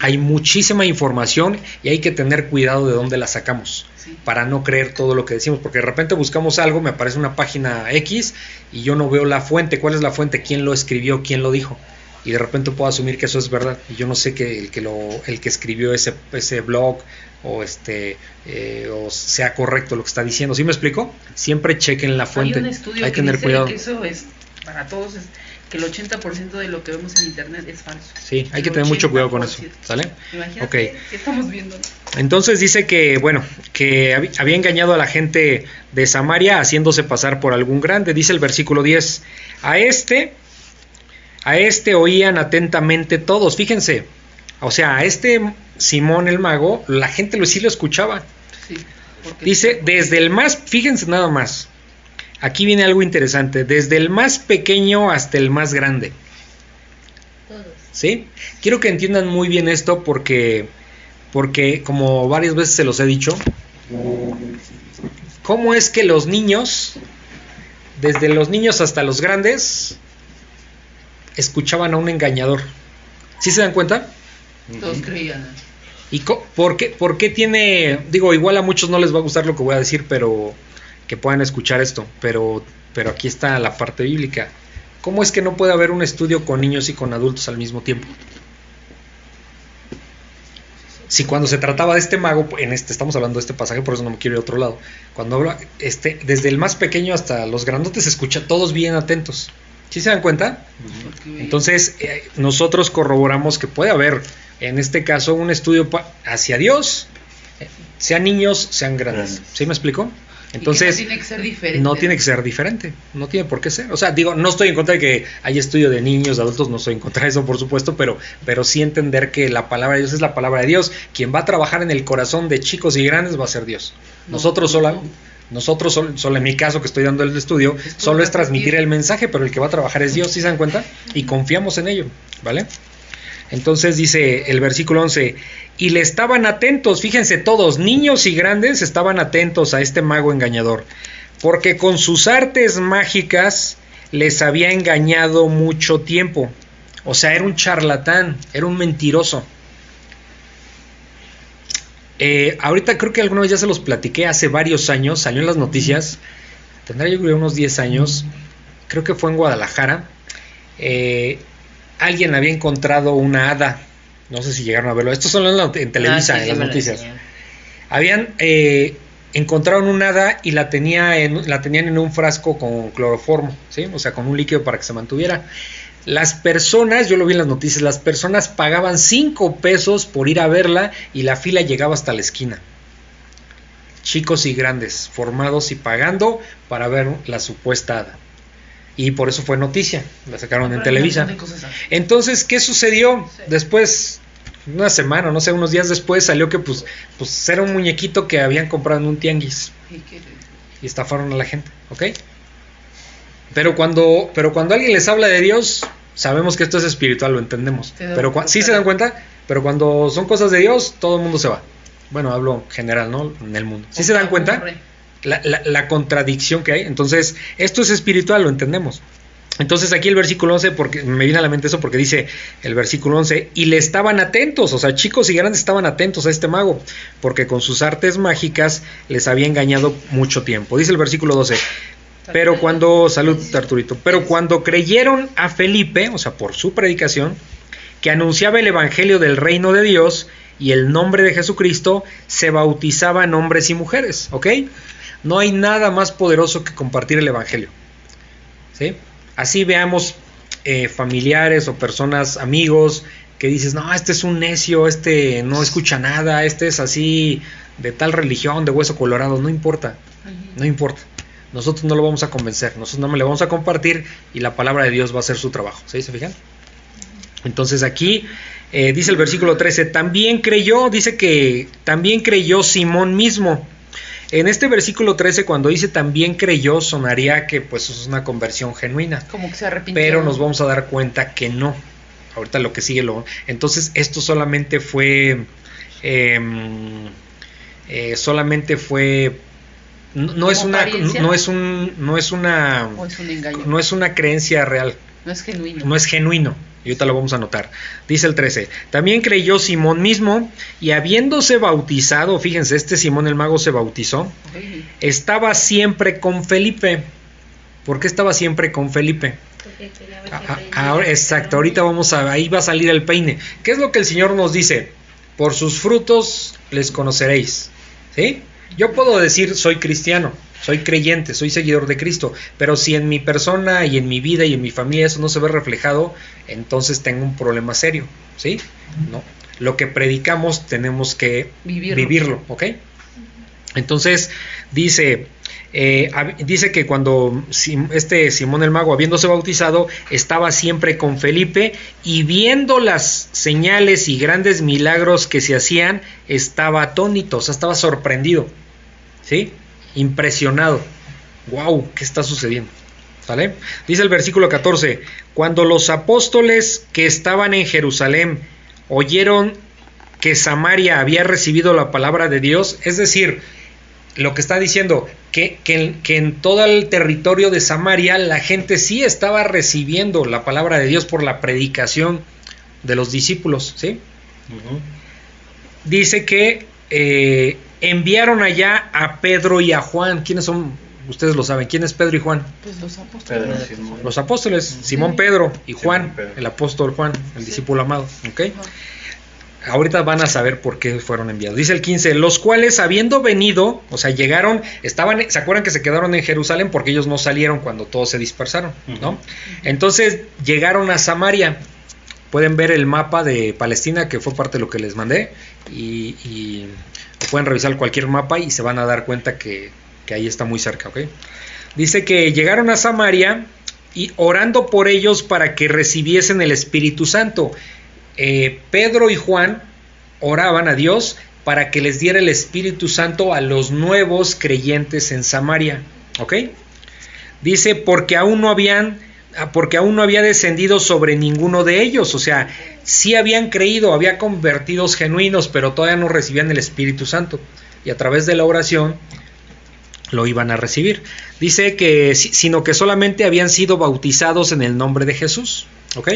hay muchísima información y hay que tener cuidado de dónde la sacamos Sí. para no creer todo lo que decimos, porque de repente buscamos algo, me aparece una página X y yo no veo la fuente, cuál es la fuente, quién lo escribió, quién lo dijo. Y de repente puedo asumir que eso es verdad. Y yo no sé que el que lo, el que escribió ese, ese blog o este eh, o sea correcto lo que está diciendo. ¿Sí me explico? Siempre chequen la fuente. Hay un estudio Hay que que tener dice cuidado. que eso es para todos es que el 80% de lo que vemos en internet es falso. Sí, hay que tener mucho cuidado con 80%. eso. ¿Sale? Imagínate Ok. qué estamos viendo. Entonces dice que, bueno, que hab- había engañado a la gente de Samaria haciéndose pasar por algún grande. Dice el versículo 10. A este, a este oían atentamente todos. Fíjense. O sea, a este Simón el mago, la gente lo sí lo escuchaba. Sí, Dice, desde el más, fíjense nada más. Aquí viene algo interesante. Desde el más pequeño hasta el más grande. Todos. ¿Sí? Quiero que entiendan muy bien esto porque, porque como varias veces se los he dicho, ¿cómo es que los niños, desde los niños hasta los grandes, escuchaban a un engañador? ¿Sí se dan cuenta? todos creían. ¿Y por qué, por qué tiene, digo, igual a muchos no les va a gustar lo que voy a decir, pero que puedan escuchar esto, pero, pero aquí está la parte bíblica. ¿Cómo es que no puede haber un estudio con niños y con adultos al mismo tiempo? si cuando se trataba de este mago, en este estamos hablando de este pasaje, por eso no me quiero ir a otro lado. Cuando habla, este, desde el más pequeño hasta los grandotes se escucha todos bien atentos. ¿Sí se dan cuenta? Entonces, eh, nosotros corroboramos que puede haber, en este caso, un estudio hacia Dios, eh, sean niños, sean grandes. Grandes. ¿Sí me explico? Entonces, no tiene que ser diferente. no tiene que ser diferente, no tiene por qué ser. O sea, digo, no estoy en contra de que haya estudio de niños, de adultos, no estoy en contra de eso, por supuesto, pero, pero sí entender que la palabra de Dios es la palabra de Dios. Quien va a trabajar en el corazón de chicos y grandes va a ser Dios. No, Nosotros no, sola, no. nosotros sol- solo en mi caso que estoy dando el estudio, Es solo es transmitir. transmitir el mensaje, pero el que va a trabajar es Dios, ¿sí se dan cuenta? Y confiamos en ello, ¿vale? Entonces dice el versículo 11, y le estaban atentos, fíjense todos, niños y grandes estaban atentos a este mago engañador, porque con sus artes mágicas les había engañado mucho tiempo. O sea, era un charlatán, era un mentiroso. Eh, ahorita creo que alguna vez ya se los platiqué hace varios años, salió en las noticias, tendrá yo creo unos 10 años, creo que fue en Guadalajara. eh, alguien había encontrado una hada, no sé si llegaron a verlo, esto solo en, la- en Televisa, Ah, sí, en sí las noticias. Habían eh, encontraron un hada y la, tenía en- la tenían en un frasco con cloroformo, ¿sí? o sea, con un líquido para que se mantuviera. Las personas, yo lo vi en las noticias, las personas pagaban 5 pesos por ir a verla y la fila llegaba hasta la esquina. Chicos y grandes, formados y pagando para ver la supuesta hada. Y por eso fue noticia, la sacaron en Televisa. Entonces, ¿qué sucedió? Después, una semana, no sé, unos días después salió que pues, pues era un muñequito que habían comprado en un tianguis ¿Y estafaron a la gente, ¿ok? Pero cuando, pero cuando alguien les habla de Dios, sabemos que esto es espiritual, lo entendemos. Pero cuenta. sí se dan cuenta, pero cuando son cosas de Dios, todo el mundo se va. Bueno, hablo general, ¿no? En el mundo. ¿Sí se dan cuenta? Ocurre. La, contradicción que hay. Entonces, esto es espiritual, lo entendemos. Entonces aquí el versículo 11, porque me viene a la mente eso porque dice el versículo 11, y le estaban atentos, o sea, chicos y grandes estaban atentos a este mago, porque con sus artes mágicas les había engañado mucho tiempo. Dice el versículo 12, pero cuando, salud Arturito, pero cuando creyeron a Felipe, o sea, por su predicación, que anunciaba el Evangelio del reino de Dios y el nombre de Jesucristo, se bautizaban hombres y mujeres, ¿ok? No hay nada más poderoso que compartir el Evangelio. ¿sí? Así veamos eh, familiares o personas, amigos, que dices, no, este es un necio, este no escucha nada, este es así de tal religión, de hueso colorado, no importa, no importa. Nosotros no lo vamos a convencer, nosotros no me le vamos a compartir y la palabra de Dios va a hacer su trabajo. ¿Sí? ¿Se fijan? Entonces aquí eh, dice el versículo 13, también creyó, dice que también creyó Simón mismo. En este versículo 13, cuando dice también creyó, sonaría que pues es una conversión genuina. Como que se arrepintió. Pero nos vamos a dar cuenta que no. Ahorita lo que sigue lo. Entonces, esto solamente fue. em, eh, solamente fue. No, no es ¿Como una. No es un. No es una. O es un engaño. No es una creencia real. No es genuino. No es genuino. Y ahorita lo vamos a notar. Dice el 13. También creyó Simón mismo. Y habiéndose bautizado. Fíjense, este Simón el mago se bautizó. Estaba siempre con Felipe. ¿Por qué estaba siempre con Felipe? A-. Ahora, exacto, ahorita vamos a, ahí va a salir el peine. ¿Qué es lo que el Señor nos dice? Por sus frutos les conoceréis. ¿Sí? Yo puedo decir soy cristiano, soy creyente, soy seguidor de Cristo, pero si en mi persona y en mi vida y en mi familia eso no se ve reflejado, entonces tengo un problema serio. ¿Sí? No. Lo que predicamos tenemos que Vivirlo. vivirlo ¿ok? Entonces dice, eh, dice que cuando este Simón el Mago, habiéndose bautizado, estaba siempre con Felipe y viendo las señales y grandes milagros que se hacían, estaba atónito, o sea, estaba sorprendido, ¿sí? Impresionado. ¡Wow! ¿Qué está sucediendo? ¿Sale? Dice el versículo 14, cuando los apóstoles que estaban en Jerusalén oyeron que Samaria había recibido la palabra de Dios, es decir, lo que está diciendo, que, que, que en todo el territorio de Samaria la gente sí estaba recibiendo la palabra de Dios por la predicación de los discípulos, ¿sí? Dice que eh, enviaron allá a Pedro y a Juan. ¿Quiénes son? Ustedes lo saben. ¿Quién es Pedro y Juan? Pues los apóstoles. Pedro, Simón. Los apóstoles, Simón Pedro y Juan, Pedro. el apóstol Juan, el Sí. discípulo amado. ¿ok? Ahorita van a saber por qué fueron enviados. Dice el 15, los cuales habiendo venido, o sea, llegaron, estaban, ¿se acuerdan que se quedaron en Jerusalén porque ellos no salieron cuando todos se dispersaron? ¿no? Entonces llegaron a Samaria. Pueden ver el mapa de Palestina, que fue parte de lo que les mandé, y, y pueden revisar cualquier mapa y se van a dar cuenta que, que ahí está muy cerca, ¿ok? Dice que llegaron a Samaria y orando por ellos para que recibiesen el Espíritu Santo. Eh, Pedro y Juan oraban a Dios para que les diera el Espíritu Santo a los nuevos creyentes en Samaria. ¿Ok? Dice, porque aún no habían, ah, porque aún no había descendido sobre ninguno de ellos. O sea, sí habían creído, había convertidos genuinos, pero todavía no recibían el Espíritu Santo. Y a través de la oración lo iban a recibir. Dice que, sino que solamente habían sido bautizados en el nombre de Jesús. ¿Ok?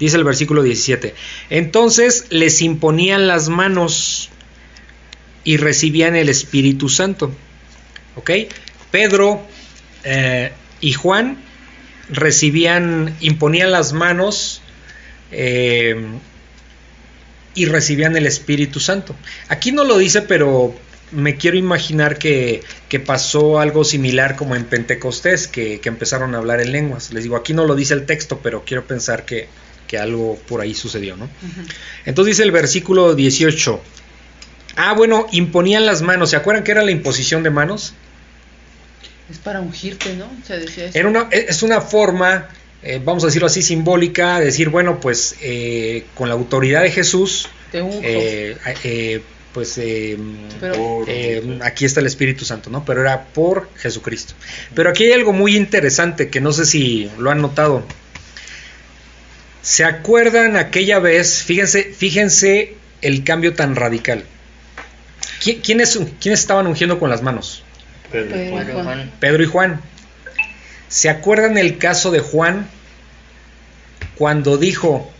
Dice el versículo 17. Entonces les imponían las manos y recibían el Espíritu Santo. ¿Ok? Pedro eh, y Juan recibían, imponían las manos eh, y recibían el Espíritu Santo. Aquí no lo dice, pero me quiero imaginar que, que, pasó algo similar como en Pentecostés, que, que, empezaron a hablar en lenguas. Les digo, aquí no lo dice el texto, pero quiero pensar que, que algo por ahí sucedió, ¿no? Uh -huh. Entonces dice el versículo 18. Ah, bueno, imponían las manos. ¿Se acuerdan que era la imposición de manos? Es para ungirte, ¿no? Se decía eso. Era una, es una forma, eh, vamos a decirlo así, simbólica, de decir, bueno, pues eh, con la autoridad de Jesús, eh, pues eh, Pero- eh, aquí está el Espíritu Santo, ¿no? Pero era por Jesucristo. Pero aquí hay algo muy interesante que no sé si lo han notado. ¿Se acuerdan aquella vez? Fíjense, fíjense el cambio tan radical. ¿Qui- ¿Quiénes, ¿Quiénes estaban ungiendo con las manos? Pedro. Pedro. Bueno, Juan. Juan. Pedro y Juan. ¿Se acuerdan el caso de Juan cuando dijo,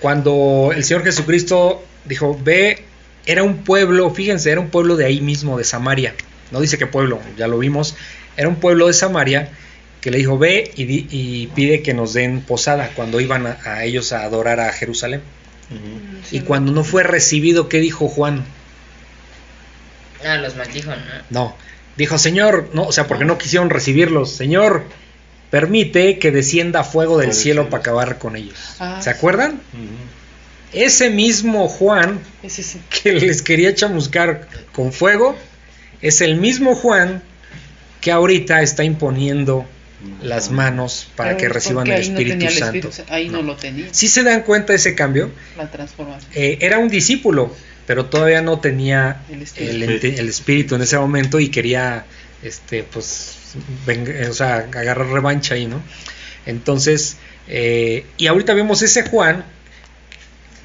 cuando el Señor Jesucristo dijo, ve, era un pueblo, fíjense, era un pueblo de ahí mismo, de Samaria. No dice qué pueblo, ya lo vimos. Era un pueblo de Samaria que le dijo, ve y, di- y pide que nos den posada cuando iban a, a ellos a adorar a Jerusalén. Y cuando no fue recibido, ¿qué dijo Juan? Ah, los maldijo, ¿no? No, dijo, Señor, no, o sea, porque no quisieron recibirlos, Señor, permite que descienda fuego del cielo para acabar con ellos. Ah, ¿Se acuerdan? Ese mismo Juan Es ese. que les quería chamuscar con fuego, es el mismo Juan que ahorita está imponiendo las manos para Pero que reciban el no Espíritu el Santo. Espíritu, ahí no lo tenía, Si se dan cuenta de ese cambio, la transformación. Eh, era un discípulo, pero todavía no tenía El espíritu. ente- el espíritu en ese momento y quería, este, pues, venga- o sea, agarrar revancha ahí, ¿no? Entonces, eh, y ahorita vemos ese Juan,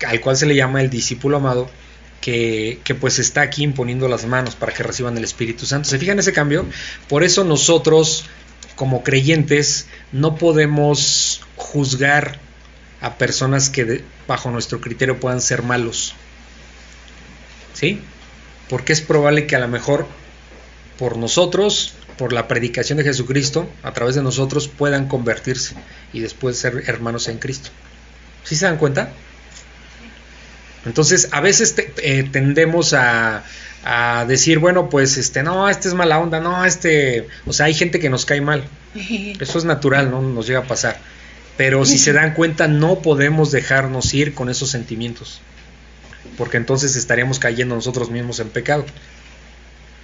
al cual se le llama el discípulo amado, que, que pues está aquí imponiendo las manos para que reciban el Espíritu Santo. ¿Se fijan ese cambio? Por eso nosotros, como creyentes, no podemos juzgar a personas que de- bajo nuestro criterio puedan ser malos. ¿Sí? Porque es probable que a lo mejor por nosotros, por la predicación de Jesucristo, a través de nosotros puedan convertirse y después ser hermanos en Cristo. ¿Sí se dan cuenta? Entonces, a veces te- eh, tendemos a, a decir, bueno, pues este, no, este es mala onda, no, este, o sea, hay gente que nos cae mal. Eso es natural, ¿no? Nos llega a pasar. Pero si se dan cuenta, no podemos dejarnos ir con esos sentimientos. Porque entonces estaríamos cayendo nosotros mismos en pecado.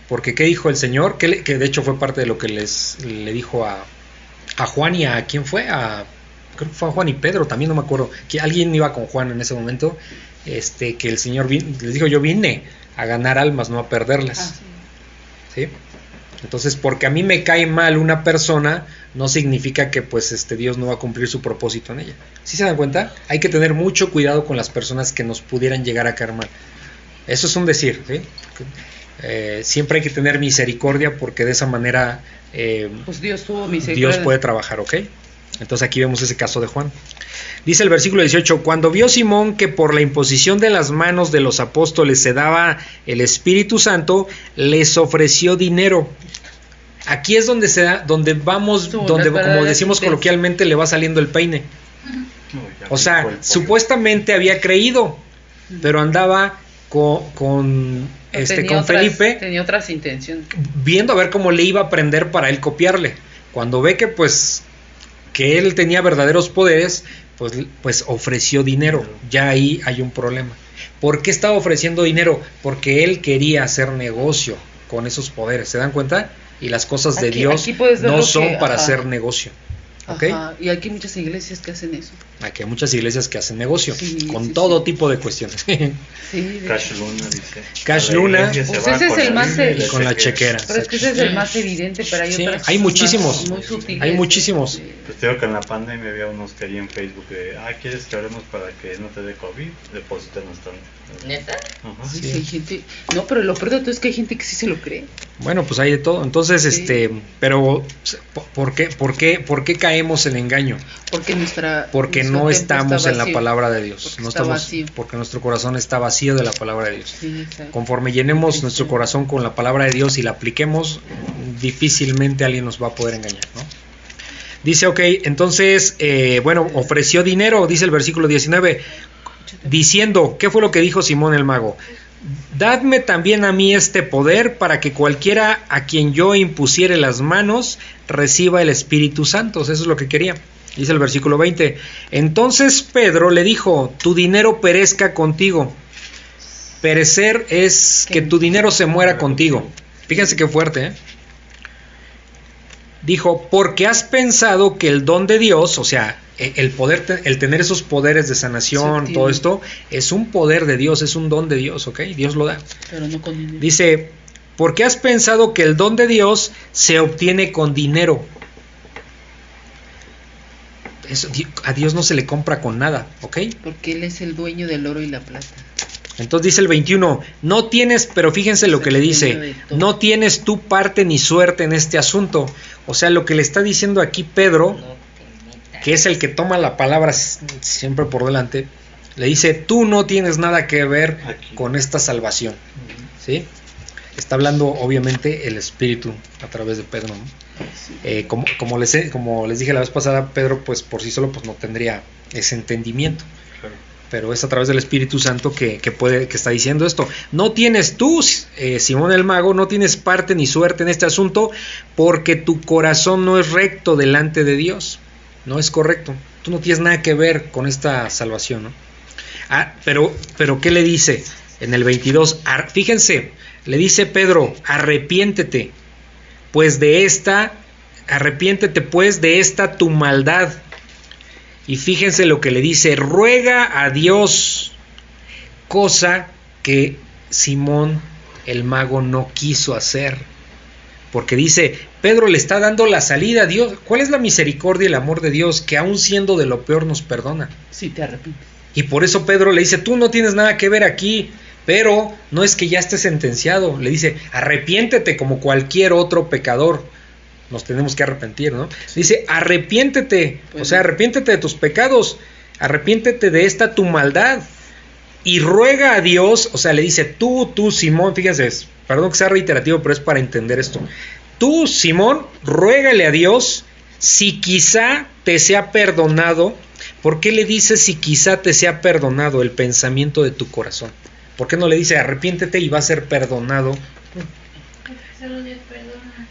Porque ¿qué dijo el Señor? Que, le- que de hecho fue parte de lo que les le dijo a, a Juan y a quién fue, a creo que fue a Juan y Pedro, también no me acuerdo, que alguien iba con Juan en ese momento, este que el Señor vin- les dijo, yo vine a ganar almas, no a perderlas. Ah, sí. ¿sí? Entonces, porque a mí me cae mal una persona, no significa que pues este Dios no va a cumplir su propósito en ella. ¿Sí se dan cuenta? Hay que tener mucho cuidado con las personas que nos pudieran llegar a caer mal. Eso es un decir, ¿sí? Eh, siempre hay que tener misericordia porque de esa manera eh, Pues Dios tuvo. Dios puede trabajar, ¿ok? Entonces aquí vemos ese caso de Juan. Dice el versículo 18, cuando vio Simón que por la imposición de las manos de los apóstoles se daba el Espíritu Santo, les ofreció dinero. Aquí es donde se da, donde vamos, Tú, donde como decimos coloquialmente le va saliendo el peine. O sea, supuestamente había creído, pero andaba co- con, este, Tenía con otras- Felipe Tenía otras intenciones. viendo a ver cómo le iba a aprender para él copiarle. Cuando ve que pues que él tenía verdaderos poderes, pues, pues ofreció dinero. Ya ahí hay un problema. ¿Por qué estaba ofreciendo dinero? Porque él quería hacer negocio con esos poderes. ¿Se dan cuenta? Y las cosas de Aquí- Dios aquí no son que- para hacer negocio. ¿Ok? Ajá, Y aquí muchas iglesias que hacen eso. Aquí hay muchas iglesias que hacen negocio Sí, con sí, todo sí. tipo de cuestiones. Sí, de Cash. Luna dice. Cash Luna. Pues ese es con el la más de- con la chequera. Pero es que ese es el más evidente, pero hay Sí, otras. hay más muchísimos. Muy sutiles. Hay muchísimos. Pues te digo que en la pandemia había unos que hay en Facebook de, ah, ¿quieres que oremos para que no te dé COVID? Deposítanos tanto. ¿Neta? Ajá. Ay, Sí. sí, hay gente. No, pero lo peor de todo es que hay gente que sí se lo cree. Bueno, pues hay de todo. Entonces, Sí. este, pero ¿por qué, por qué, por qué caemos en engaño? Porque nuestra. Porque no estamos en la palabra de Dios. Porque no estamos, vacío. porque nuestro corazón está vacío de la palabra de Dios. Sí. Conforme llenemos Sí, nuestro corazón con la palabra de Dios y la apliquemos, difícilmente alguien nos va a poder engañar, ¿no? Dice, ok, entonces, eh, bueno, ofreció dinero, dice el versículo 19, diciendo, ¿qué fue lo que dijo Simón el mago? Dadme también a mí este poder para que cualquiera a quien yo impusiere las manos reciba el Espíritu Santo. Eso es lo que quería. Dice el versículo 20. Entonces Pedro le dijo, tu dinero perezca contigo. Perecer es que tu dinero se muera contigo. Fíjense qué fuerte. ¿eh? Dijo, porque has pensado que el don de Dios, o sea, e- el poder, el tener esos poderes de sanación, Sí, todo esto, es un poder de Dios, es un don de Dios, ¿ok? Dios lo da. Pero no con dinero. Dice, porque has pensado que el don de Dios se obtiene con dinero. Eso, a Dios no se le compra con nada, ¿ok? Porque él es el dueño del oro y la plata. Entonces dice el 21, no tienes, pero fíjense lo que le dice, no tienes tu parte ni suerte en este asunto. O sea, lo que le está diciendo aquí Pedro, que es el que toma la palabra siempre por delante, le dice, tú no tienes nada que ver con esta salvación. ¿Sí? Está hablando obviamente el Espíritu a través de Pedro. ¿no? Eh, como, como, les, he- como les dije la vez pasada, Pedro pues por sí solo pues no tendría ese entendimiento. Claro. Pero es a través del Espíritu Santo que, que puede, que está diciendo esto. No tienes tú, eh, Simón el Mago, no tienes parte ni suerte en este asunto, porque tu corazón no es recto delante de Dios. No es correcto. Tú no tienes nada que ver con esta salvación, ¿no? Ah, pero, pero ¿qué le dice en el 22? Ar- fíjense, le dice Pedro, arrepiéntete, pues de esta, arrepiéntete pues de esta tu maldad. Y fíjense lo que le dice, ruega a Dios, cosa que Simón el mago no quiso hacer. Porque dice, Pedro le está dando la salida a Dios. ¿Cuál es la misericordia y el amor de Dios que aun siendo de lo peor nos perdona? Si te arrepientes. Y por eso Pedro le dice, tú no tienes nada que ver aquí, pero no es que ya esté sentenciado. Le dice, arrepiéntete como cualquier otro pecador. Nos tenemos que arrepentir, ¿no? Dice, arrepiéntete, o sea, arrepiéntete de tus pecados, arrepiéntete de esta tu maldad. Y ruega a Dios, o sea, le dice, tú, tú, Simón, fíjense, perdón que sea reiterativo, pero es para entender esto. Tú, Simón, ruégale a Dios si quizá te sea perdonado. ¿Por qué le dice si quizá te sea perdonado el pensamiento de tu corazón? ¿Por qué no le dice arrepiéntete y va a ser perdonado? Solo Dios perdona,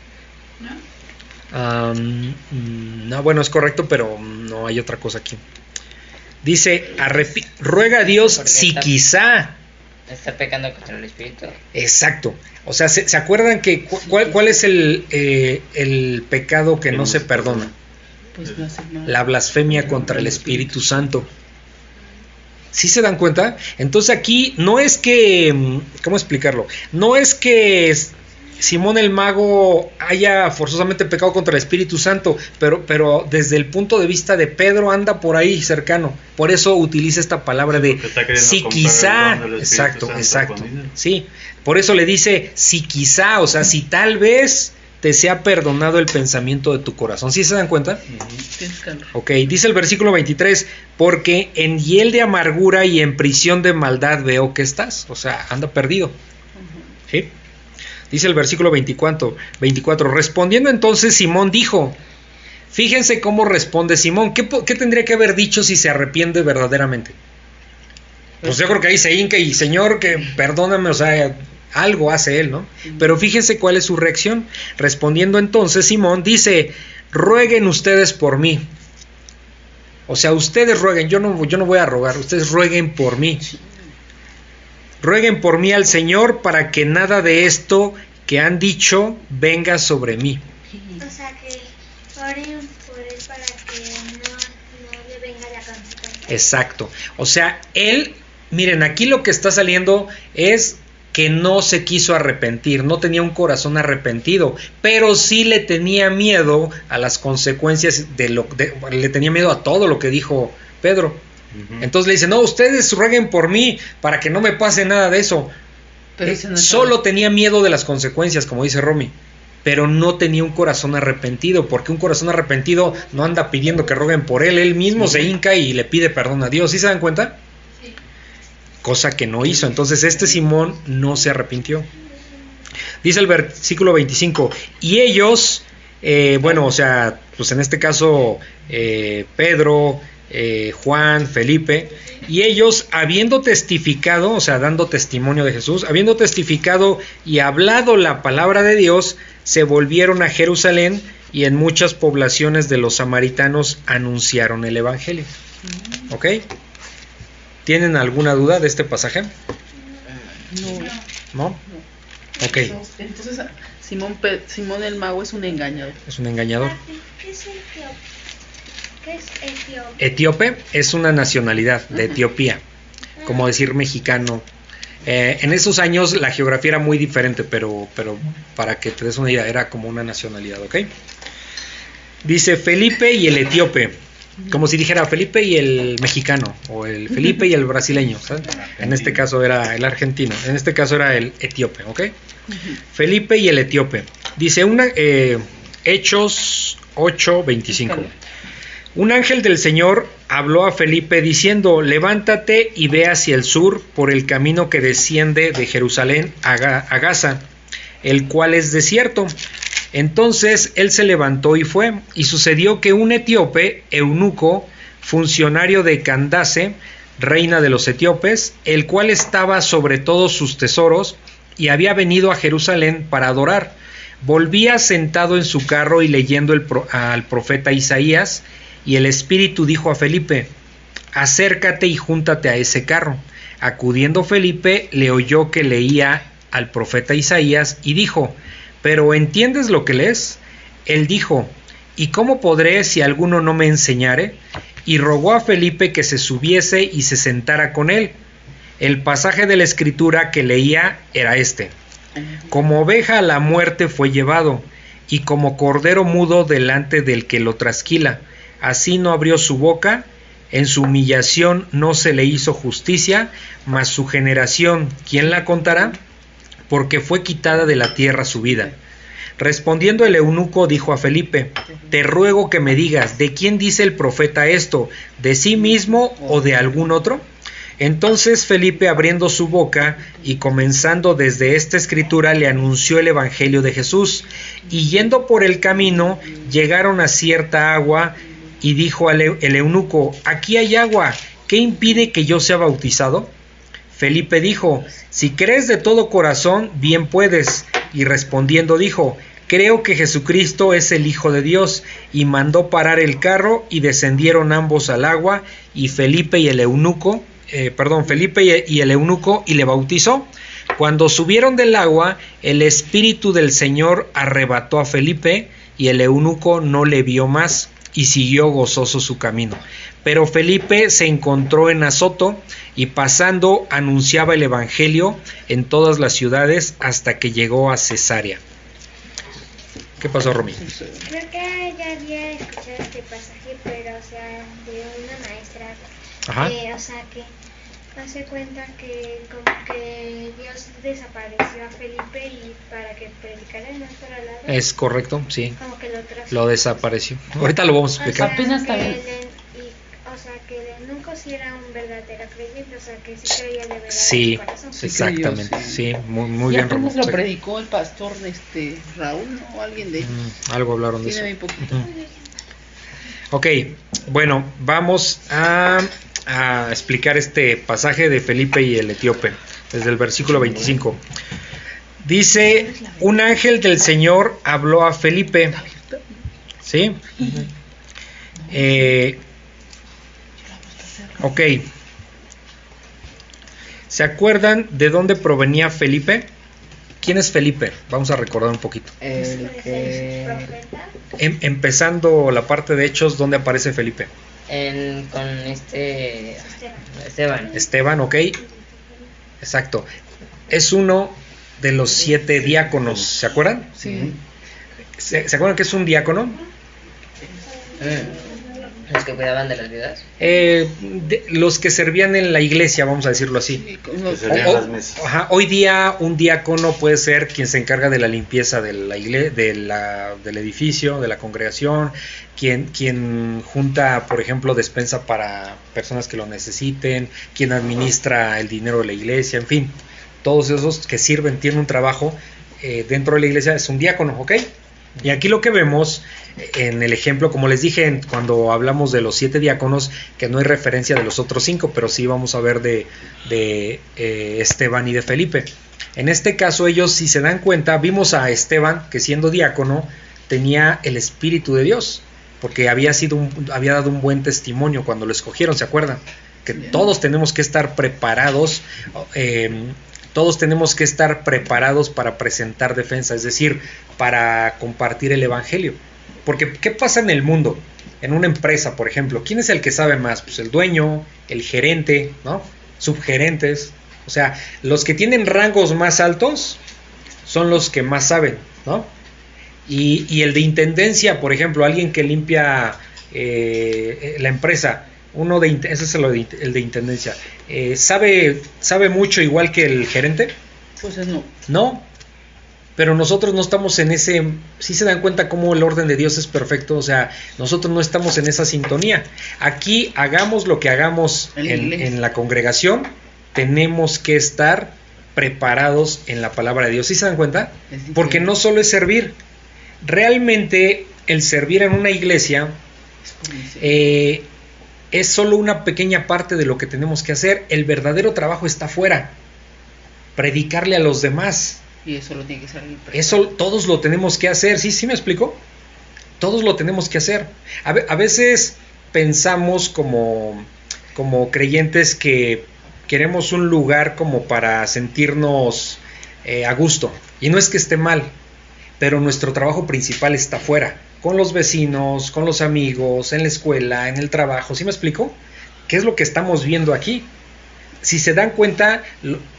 ¿no? No, bueno, es correcto, pero no hay otra cosa aquí. Dice, ruega a Dios Porque si está- quizá Está pecando contra el espíritu. Exacto. O sea, ¿se, se acuerdan que cu- cuál, cuál es el, eh, el pecado que no se perdona? Pues no. La blasfemia contra el Espíritu Santo. ¿Sí se dan cuenta? Entonces aquí no es que, mm, ¿cómo explicarlo? No es que Simón el mago haya forzosamente pecado contra el Espíritu Santo, pero, pero desde el punto de vista de Pedro anda por ahí cercano. Por eso utiliza esta palabra de si quizá, exacto, Santo exacto, sí. Por eso le dice si quizá, o sea, si tal vez te sea perdonado el pensamiento de tu corazón. ¿Sí se dan cuenta? Ok, dice el versículo 23, porque en hiel de amargura y en prisión de maldad veo que estás. O sea, anda perdido. ¿Sí? Dice el versículo 24, 24, respondiendo entonces Simón dijo, fíjense cómo responde Simón, ¿qué, po- qué tendría que haber dicho si se arrepiente verdaderamente? pues yo creo que ahí se hinca y Señor, que perdóname, o sea, algo hace él, ¿no? Pero fíjense cuál es su reacción. Respondiendo entonces, Simón dice, rueguen ustedes por mí. O sea, ustedes rueguen, yo no, yo no voy a rogar, ustedes rueguen por mí. Rueguen por mí al Señor para que nada de esto que han dicho venga sobre mí. O sea, que oren por él para que no, no le venga la consecuencia. Exacto. O sea, él, miren, aquí lo que está saliendo es que no se quiso arrepentir, no tenía un corazón arrepentido, pero sí le tenía miedo a las consecuencias de lo de- le tenía miedo a todo lo que dijo Pedro. Entonces le dice, "No, ustedes rueguen por mí para que no me pase nada de eso." Pero Eh, no solo tenía miedo de las consecuencias, como dice Romy, pero no tenía un corazón arrepentido, porque un corazón arrepentido no anda pidiendo que rueguen por él, él mismo se hinca y le pide perdón a Dios. ¿Sí se dan cuenta? Cosa que no hizo. Entonces este Simón no se arrepintió. Dice el versículo 25, y ellos, eh, bueno, o sea, pues en este caso eh, Pedro, eh, Juan, Felipe, y ellos habiendo testificado, o sea, dando testimonio de Jesús, habiendo testificado y hablado la palabra de Dios, se volvieron a Jerusalén y en muchas poblaciones de los samaritanos anunciaron el Evangelio. ¿Ok? ¿Tienen alguna duda de este pasaje? No. ¿No? Ok, Entonces, Simón, Pe- Simón el mago es un engañador. es un engañador. ¿Qué es etíope? ¿Qué es etíope? Etíope es una nacionalidad de Etiopía, como decir mexicano. Eh, en esos años la geografía era muy diferente, pero, pero para que te des una idea, era como una nacionalidad, ¿ok? Dice Felipe y el etíope, como si dijera Felipe y el mexicano, o el Felipe y el brasileño, ¿sabes? En este caso era el argentino, en este caso era el etíope, ¿ok? Felipe y el etíope. Dice una, eh, Hechos 8:25. Un ángel del Señor habló a Felipe diciendo, levántate y ve hacia el sur por el camino que desciende de Jerusalén a Gaza, el cual es desierto. Entonces él se levantó y fue, y sucedió que un etíope, eunuco, funcionario de Candace, reina de los etíopes, el cual estaba sobre todos sus tesoros, y había venido a Jerusalén para adorar, volvía sentado en su carro y leyendo el pro- al profeta Isaías, y el Espíritu dijo a Felipe, acércate y júntate a ese carro. Acudiendo Felipe, le oyó que leía al profeta Isaías y dijo, ¿pero entiendes lo que lees? Él dijo, ¿y cómo podré si alguno no me enseñare? Y rogó a Felipe que se subiese y se sentara con él. El pasaje de la escritura que leía era este. Como oveja a la muerte fue llevado, y como cordero mudo delante del que lo trasquila. Así no abrió su boca, en su humillación no se le hizo justicia, mas su generación, ¿quién la contará? Porque fue quitada de la tierra su vida. Respondiendo el eunuco dijo a Felipe, Te ruego que me digas, ¿de quién dice el profeta esto? ¿De sí mismo o de algún otro? Entonces Felipe abriendo su boca y comenzando desde esta escritura le anunció el Evangelio de Jesús, y yendo por el camino llegaron a cierta agua, y dijo al el eunuco, aquí hay agua, ¿qué impide que yo sea bautizado? Felipe dijo, si crees de todo corazón, bien puedes. Y respondiendo dijo, creo que Jesucristo es el Hijo de Dios. Y mandó parar el carro y descendieron ambos al agua y Felipe y el eunuco, eh, perdón, Felipe y el eunuco y le bautizó. Cuando subieron del agua, el Espíritu del Señor arrebató a Felipe y el eunuco no le vio más y siguió gozoso su camino. Pero Felipe se encontró en Azoto y pasando anunciaba el Evangelio en todas las ciudades hasta que llegó a Cesarea. ¿Qué pasó, Romy? Creo que ya había escuchado este pasaje, pero o sea, de una maestra. Ajá. eh, o sea, que hace cuenta que como que Dios desapareció a Felipe y para que predicara en otro lado. Es correcto, sí. Como que lo. Lo desapareció. Ahorita lo vamos a O sea, explicar. Apenas que también. y- o sea, que eunuco sí era un verdadero creyente, o sea, que sí creía de verdad Sí, corazón. Sí, exactamente. creyó, sí. Sí, muy, muy bien, Romy. lo predicó el pastor este Raúl ¿no? o alguien de Mm, algo hablaron de eso. poquito. Ok, bueno, vamos a, a explicar este pasaje de Felipe y el etíope, desde el versículo 25. Dice, un ángel del Señor habló a Felipe. ¿Sí? Eh, ok. ¿Se acuerdan de dónde provenía Felipe? ¿Quién es Felipe? Vamos a recordar un poquito. Em- empezando la parte de Hechos, ¿dónde aparece Felipe? En, con este. Esteban. Esteban. Esteban, ¿ok? Exacto. Es uno de los siete diáconos, ¿se acuerdan? Sí. ¿Se, se acuerdan que es un diácono? Mm. Los que cuidaban de las viudas. Eh, de- los que servían en la iglesia, vamos a decirlo así. Que O- las mesas. ajá, hoy día un diácono puede ser quien se encarga de la limpieza de la igle- de la- del edificio, de la congregación, quien, quien junta, por ejemplo, despensa para personas que lo necesiten, quien administra el dinero de la iglesia, en fin, todos esos que sirven, tienen un trabajo eh, dentro de la iglesia, es un diácono, ¿ok? Y aquí lo que vemos en el ejemplo, como les dije en- cuando hablamos de los siete diáconos, que no hay referencia de los otros cinco, pero sí vamos a ver de, de, eh, Esteban y de Felipe. En este caso ellos, si se dan cuenta, vimos a Esteban que siendo diácono tenía el Espíritu de Dios, porque había, sido un- había dado un buen testimonio cuando lo escogieron, ¿se acuerdan? Que Bien. todos tenemos que estar preparados, eh, todos tenemos que estar preparados para presentar defensa, es decir, para compartir el Evangelio. Porque, ¿qué pasa en el mundo? En una empresa, por ejemplo, ¿quién es el que sabe más? Pues el dueño, el gerente, ¿no? Subgerentes. O sea, los que tienen rangos más altos son los que más saben, ¿no? Y, y el de intendencia, por ejemplo, alguien que limpia eh, la empresa, uno de ese es el de, int- el de intendencia, eh, sabe sabe mucho igual que el gerente, Pues es no. no. Pero nosotros no estamos en ese, si se dan cuenta cómo el orden de Dios es perfecto, o sea, nosotros no estamos en esa sintonía. Aquí hagamos lo que hagamos En la en, congregación, tenemos que estar preparados en la palabra de Dios. ¿Sí se dan cuenta? Porque no solo es servir, realmente el servir en una iglesia eh, es solo una pequeña parte de lo que tenemos que hacer. El verdadero trabajo está afuera. Predicarle a los demás. Y eso lo tiene que hacer Eso todos lo tenemos que hacer. ¿Sí, sí me explico? Todos lo tenemos que hacer. A, ve- a veces pensamos como, como creyentes que queremos un lugar como para sentirnos eh, a gusto. Y no es que esté mal, pero nuestro trabajo principal está afuera, con los vecinos, con los amigos, en la escuela, en el trabajo. ¿Sí me explico? ¿Qué es lo que estamos viendo aquí? Si se dan cuenta,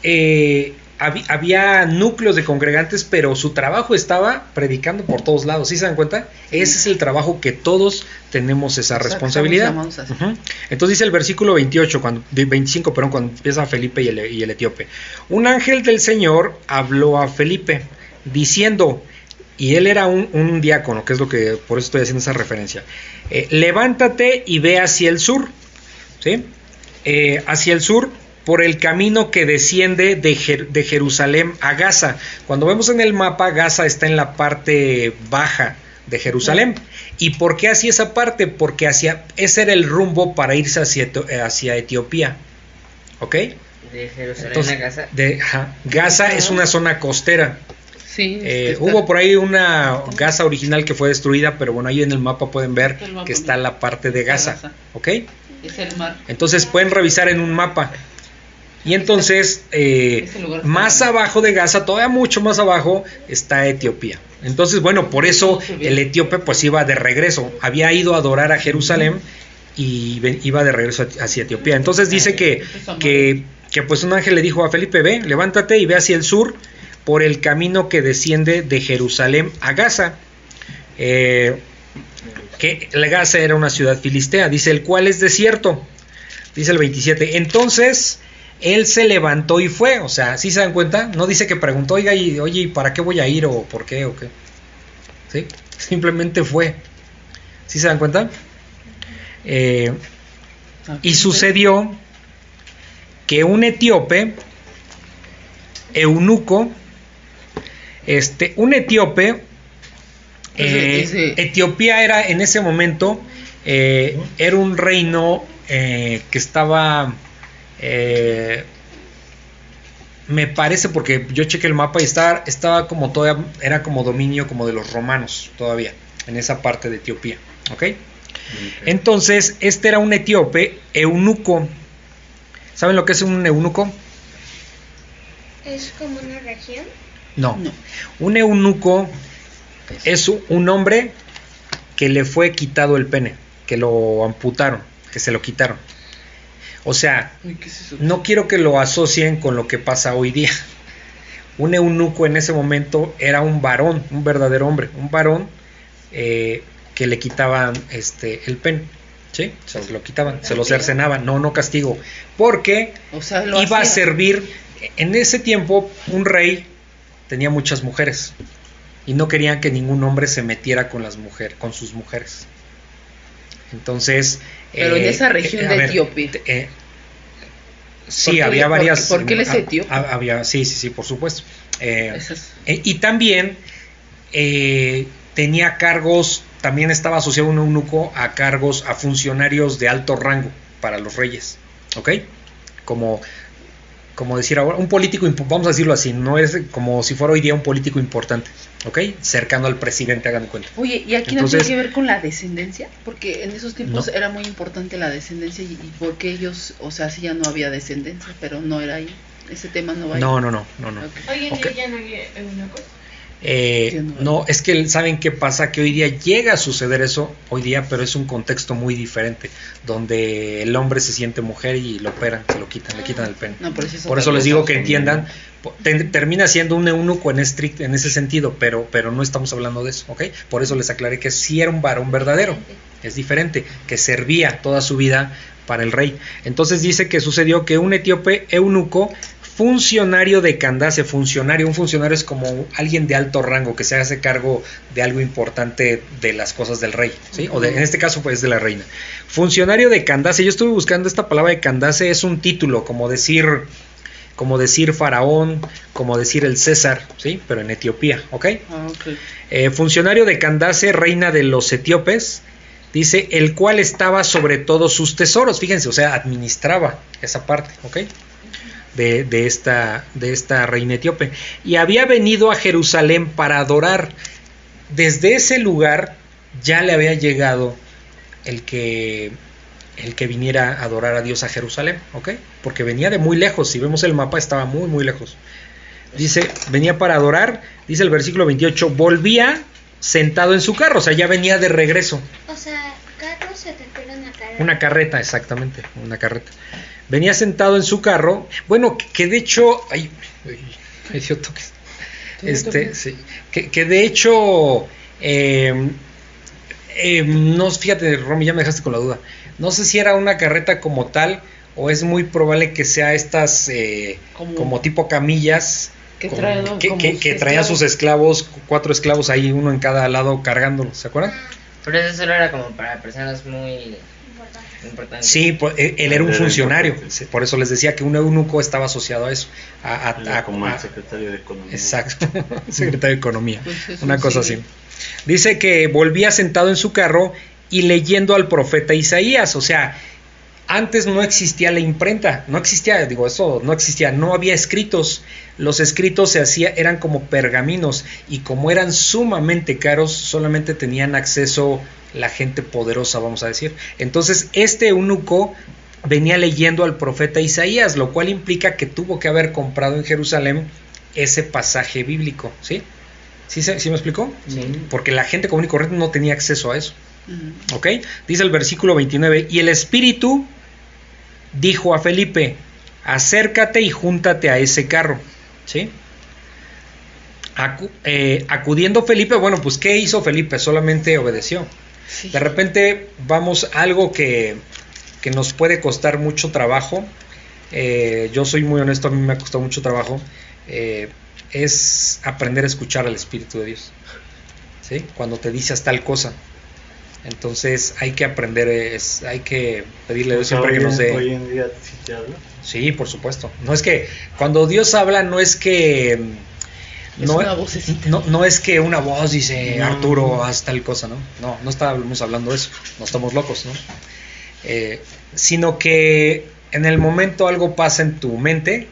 eh, había núcleos de congregantes, pero su trabajo estaba predicando por todos lados. ¿Sí se dan cuenta? Ese es el trabajo que todos tenemos esa O sea, que responsabilidad. Entonces dice el versículo 28, cuando, de 25, perdón, cuando empieza Felipe y el, y el etíope. Un ángel del Señor habló a Felipe diciendo, y él era un, un diácono, que es lo que por eso estoy haciendo esa referencia. eh, levántate y ve hacia el sur, ¿sí? Eh, hacia el sur por el camino que desciende de, Jer- de Jerusalén a Gaza. Cuando vemos en el mapa, Gaza está en la parte baja de Jerusalén. ¿Y por qué hacia esa parte? Porque hacia, ese era el rumbo para irse hacia, hacia Etiopía. ¿Ok? De Jerusalén Entonces, a Gaza. de-. Gaza es una zona costera. Sí, Eh, hubo por ahí una Gaza original que fue destruida, pero bueno, ahí en el mapa pueden ver que está la parte de. Gaza. ¿Ok? Es el mar. Entonces pueden revisar en un mapa. Y entonces, eh, más abajo de Gaza, todavía mucho más abajo, está Etiopía. Entonces, bueno, por eso el etíope pues iba de regreso. Había ido a adorar a Jerusalén y iba de regreso hacia Etiopía. Entonces dice que, que, que pues un ángel le dijo a Felipe, ve, levántate y ve hacia el sur por el camino que desciende de Jerusalén a Gaza. Eh, que la Gaza era una ciudad filistea, dice el cual es desierto. Dice el 27. Entonces él se levantó y fue. O sea, ¿sí se dan cuenta? No dice que preguntó, oiga, y, oye, ¿y para qué voy a ir o por qué o qué? ¿Sí? Simplemente fue. ¿Sí se dan cuenta? Eh, y sucedió que un etíope, eunuco, este, un etíope, eh, Ese- ese- Etiopía era en ese momento, eh, era un reino eh, que estaba, eh, me parece, porque yo chequé el mapa y estaba, estaba como todavía, era como dominio como de los romanos todavía, en esa parte de Etiopía, ¿ok? Entonces, este era un etíope eunuco. ¿Saben lo que es un eunuco? ¿Es como una región? No. No. Un eunuco es un hombre que le fue quitado el pene, que lo amputaron, que se lo quitaron. O sea, no quiero que lo asocien con lo que pasa hoy día. Un eunuco en ese momento era un varón, un verdadero hombre, un varón eh, que le quitaban este el pene. ¿Sí? Se lo quitaban, se lo cercenaban, no, no castigo. Porque O sea, lo iba a servir. En ese tiempo, un rey tenía muchas mujeres y no querían que ningún hombre se metiera con las mujeres, con sus mujeres. Entonces, Pero en esa región de a Etiopía. eh, ¿Por sí, qué- había por- varias. por qué él es ah, etíope? ah, había, sí, sí, sí, por supuesto. Eh, eh, y también eh, tenía cargos, también estaba asociado un eunuco a cargos, a funcionarios de alto rango para los reyes, ¿ok? Como, como decir ahora, un político, vamos a decirlo así, no es como si fuera hoy día un político importante, ¿ok? Cercano al presidente, hagan cuenta. Oye, ¿y aquí no tiene que ver con la descendencia? Porque en esos tiempos No. era muy importante la descendencia y, y porque ellos, o sea, sí ya no había descendencia, pero no era ahí. Ese tema no va ahí. No, no, no, no, no. Ok. Hoy en Ok. día ya no hay eunucos. Eh, no, es que saben qué pasa, que hoy día llega a suceder eso, hoy día, pero es un contexto muy diferente, donde el hombre se siente mujer y lo operan, se lo quitan, le quitan el pene. No, pero eso es Por eso les digo que entiendan, termina siendo un eunuco en, en ese sentido, pero, pero no estamos hablando de eso, ¿ok? Por eso les aclaré que sí era un varón verdadero, es diferente, que servía toda su vida para el rey. Entonces dice que sucedió que un etíope eunuco, funcionario de Candace, funcionario, un funcionario es como alguien de alto rango que se hace cargo de algo importante de las cosas del rey, ¿sí? O de, en este caso pues de la reina. Funcionario de Candace, yo estuve buscando esta palabra de Candace, es un título, como decir como decir faraón, como decir el César, ¿sí? Pero en Etiopía, ¿ok? Ah. Eh, funcionario de Candace, reina de los etíopes, dice, el cual estaba sobre todos sus tesoros, fíjense, o sea, administraba esa parte, ¿ok? De, de esta, de esta reina etíope. Y había venido a Jerusalén para adorar. Desde ese lugar ya le había llegado el que, el que viniera a adorar a Dios a Jerusalén, ¿ok? Porque venía de muy lejos, si vemos el mapa estaba muy, muy lejos. Dice, venía para adorar, dice el versículo 28, volvía sentado en su carro, o sea, ya venía de regreso. O sea, carro se a una carrera. Una carreta, exactamente, una carreta. Venía sentado en su carro, bueno, que, que de hecho, ay, ay, me dio toques. Este, sí, que, que de hecho, eh, eh, no, fíjate, Romy, ya me dejaste con la duda. No sé si era una carreta como tal o es muy probable que sea estas eh, Como- como, tipo camillas Que como- traen, que, como que- sus esclavos, cuatro esclavos ahí, uno en cada lado cargándolos, ¿se acuerdan? Pero eso solo era como para personas muy Importante. Sí, pues, él, él era un funcionario, importante. sí, por eso les decía que un eunuco estaba asociado a eso. A, a- Era a- como el secretario de Economía. exacto, secretario de Economía, Pues es una un cosa civil. así. Dice que volvía sentado en su carro y leyendo al profeta Isaías, o sea, antes no existía la imprenta, no existía, digo, eso no existía, no había escritos. Los escritos se hacía, eran como pergaminos y como eran sumamente caros, solamente tenían acceso la gente poderosa, vamos a decir. Entonces, este eunuco venía leyendo al profeta Isaías, lo cual implica que tuvo que haber comprado en Jerusalén ese pasaje bíblico, ¿sí? ¿Sí, me explicó? Sí. Porque la gente común y corriente no tenía acceso a eso. Ujú. ¿Ok? Dice el versículo 29, y el Espíritu dijo a Felipe, acércate y júntate a ese carro. ¿Sí? Acu- eh, acudiendo Felipe, bueno, pues ¿qué hizo Felipe? Solamente obedeció. Sí. De repente vamos a algo que, que nos puede costar mucho trabajo. eh, yo soy muy honesto, a mí me ha costado mucho trabajo. eh, es aprender a escuchar al Espíritu de Dios. ¿Sí? Cuando te dices tal cosa. Entonces hay que aprender, es, hay que pedirle a Dios O sea, siempre que nos dé. Hoy en día sí te habla. Sí, por supuesto. No es que cuando Dios habla, no es que. Es No, una vocecita. no, no es que una voz dice No. Arturo, haz tal cosa, ¿no? No, no estamos hablando de eso. No estamos locos, ¿no? Eh, sino que en el momento algo pasa en tu mente,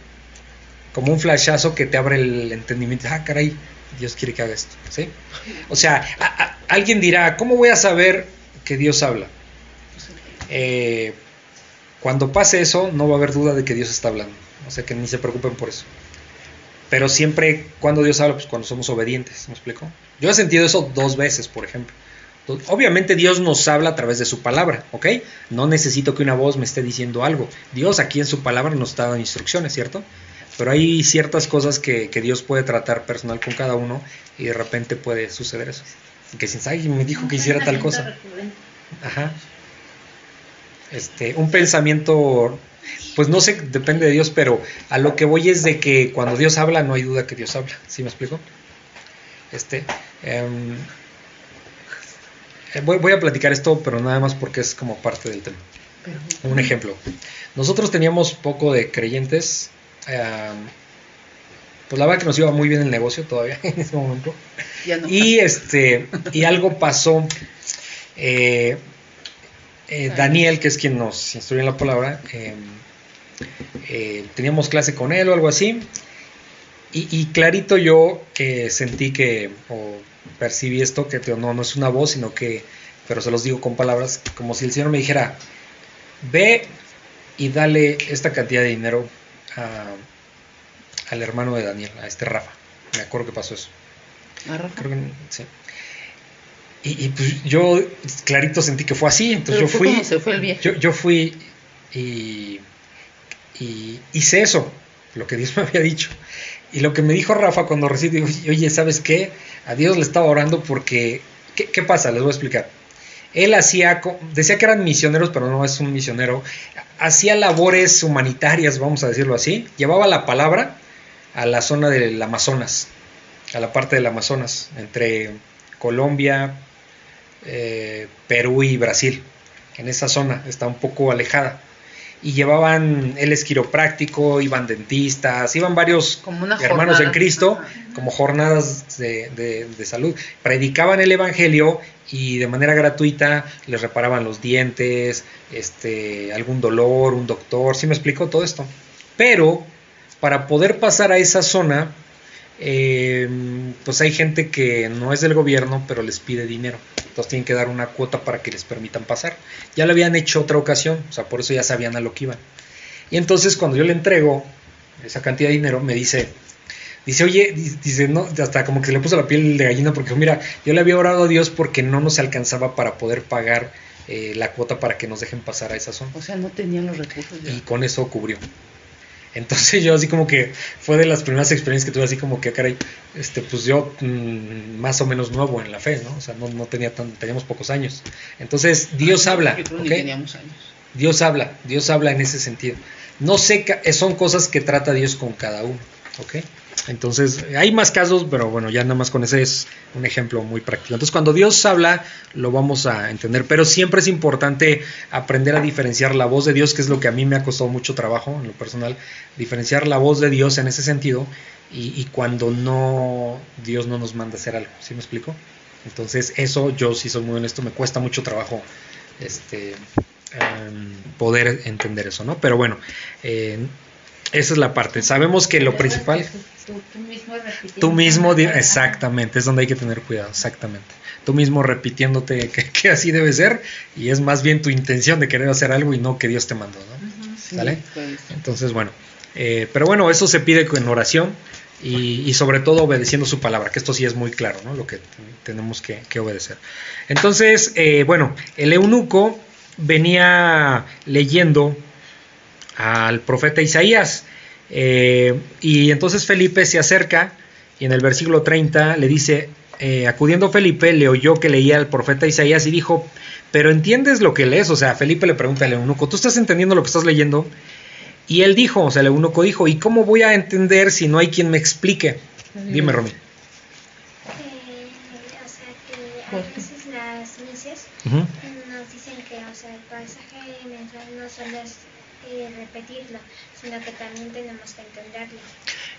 como un flashazo que te abre el entendimiento. Ah, caray, Dios quiere que haga esto. ¿sí? O sea, a- a- alguien dirá, ¿cómo voy a saber que Dios habla? Eh, cuando pase eso, no va a haber duda de que Dios está hablando. O sea, que ni se preocupen por eso. Pero siempre cuando Dios habla, pues cuando somos obedientes, ¿me explico? Yo he sentido eso dos veces, por ejemplo. Obviamente Dios nos habla a través de su palabra, ¿ok? No necesito que una voz me esté diciendo algo. Dios aquí en su palabra nos está dando instrucciones, ¿cierto? Pero hay ciertas cosas que, que Dios puede tratar personal con cada uno y de repente puede suceder eso. Que si ay, me dijo que hiciera tal cosa. Ajá. Este, un pensamiento, pues no sé, depende de Dios, pero a lo que voy es de que cuando Dios habla, no hay duda que Dios habla. ¿Sí me explico? Este, em, eh, voy, voy a platicar esto, pero nada más porque es como parte del tema. Pero Un ejemplo. Nosotros teníamos poco de creyentes. em, pues la verdad que nos iba muy bien el negocio todavía en ese momento. ya no. Y este y algo pasó. eh, eh, Daniel, que es quien nos instruye en la palabra, eh, eh, teníamos clase con él o algo así. Y, y clarito yo eh, sentí que, o percibí esto, que no, no es una voz, sino que, pero se los digo con palabras, como si el Señor me dijera, ve y dale esta cantidad de dinero a- al hermano de Daniel, a este Rafa. Me acuerdo que pasó eso. Rafa. Creo que sí. Y, y, pues yo clarito sentí que fue así, entonces Pero yo fue fui, como se fue el viaje. yo, yo fui y, y hice eso, lo que Dios me había dicho. Y lo que me dijo Rafa cuando recibí, oye, ¿sabes qué? A Dios le estaba orando porque, ¿qué, pasa? Les voy a explicar. Él hacía, decía que eran misioneros, pero no es un misionero, hacía labores humanitarias, vamos a decirlo así, llevaba la palabra a la zona del Amazonas, a la parte del Amazonas, entre Colombia, eh, Perú y Brasil. En esa zona está un poco alejada. Y llevaban, él es quiropráctico, iban dentistas, iban varios Como una hermanos jornada. en Cristo, como jornadas de, de- de salud. Predicaban el Evangelio y de manera gratuita les reparaban los dientes, este, algún dolor, un doctor, ¿sí me explico todo esto? Pero para poder pasar a esa zona, eh, pues hay gente que no es del gobierno, pero les pide dinero. Entonces tienen que dar una cuota para que les permitan pasar. Ya lo habían hecho otra ocasión, o sea, por eso ya sabían a lo que iban. Y entonces cuando yo le entrego esa cantidad de dinero, me dice, dice, oye, di- dice, no, hasta como que se le puso la piel de gallina porque mira, yo le había orado a Dios porque no nos alcanzaba para poder pagar eh, la cuota para que nos dejen pasar a esa zona O sea, no tenían los recursos. ya. y con eso cubrió. Entonces yo así como que fue de las primeras experiencias que tuve así como que, caray, este, pues yo mm, más o menos nuevo en la fe, ¿no? O sea, no, no tenía tan, teníamos pocos años. Entonces Dios habla, Yo creo teníamos años. Dios habla, Dios habla en ese sentido. No sé, son cosas que trata Dios con cada uno, ¿ok? Entonces, hay más casos, pero bueno, ya nada más con ese es un ejemplo muy práctico. Entonces, cuando Dios habla, lo vamos a entender, pero siempre es importante aprender a diferenciar la voz de Dios, que es lo que a mí me ha costado mucho trabajo en lo personal, diferenciar la voz de Dios en ese sentido y, cuando no, Dios no nos manda a hacer algo, ¿sí me explico? Entonces, eso yo sí soy muy honesto, me cuesta mucho trabajo este, em, poder entender eso, ¿no? Pero bueno, eh, esa es la parte. Sabemos que lo principal, Tú, tú mismo tú mismo, exactamente, es donde hay que tener cuidado, exactamente. Tú mismo repitiéndote que, que así debe ser y es más bien tu intención de querer hacer algo y no que Dios te mandó, ¿no? Sí, ¿Sale? pues, Entonces, bueno, eh, pero bueno, eso se pide con oración y, y sobre todo obedeciendo su palabra, que esto sí es muy claro, ¿no? Lo que tenemos que, que obedecer. Entonces, eh, bueno, el eunuco venía leyendo al profeta Isaías eh, y entonces Felipe se acerca y en el versículo 30 le dice, eh, acudiendo Felipe, le oyó que leía al profeta Isaías y dijo, pero ¿entiendes lo que lees? O sea, Felipe le pregunta al eunuco, ¿tú estás entendiendo lo que estás leyendo? Y él dijo, o sea, el eunuco dijo, ¿y cómo voy a entender si no hay quien me explique? Dime, Romy. Eh, o sea que a ¿Por qué? veces las mises Ujú. nos dicen que o sea, el pasaje mensual no solo es repetirlo, sino que también tenemos que entenderlo.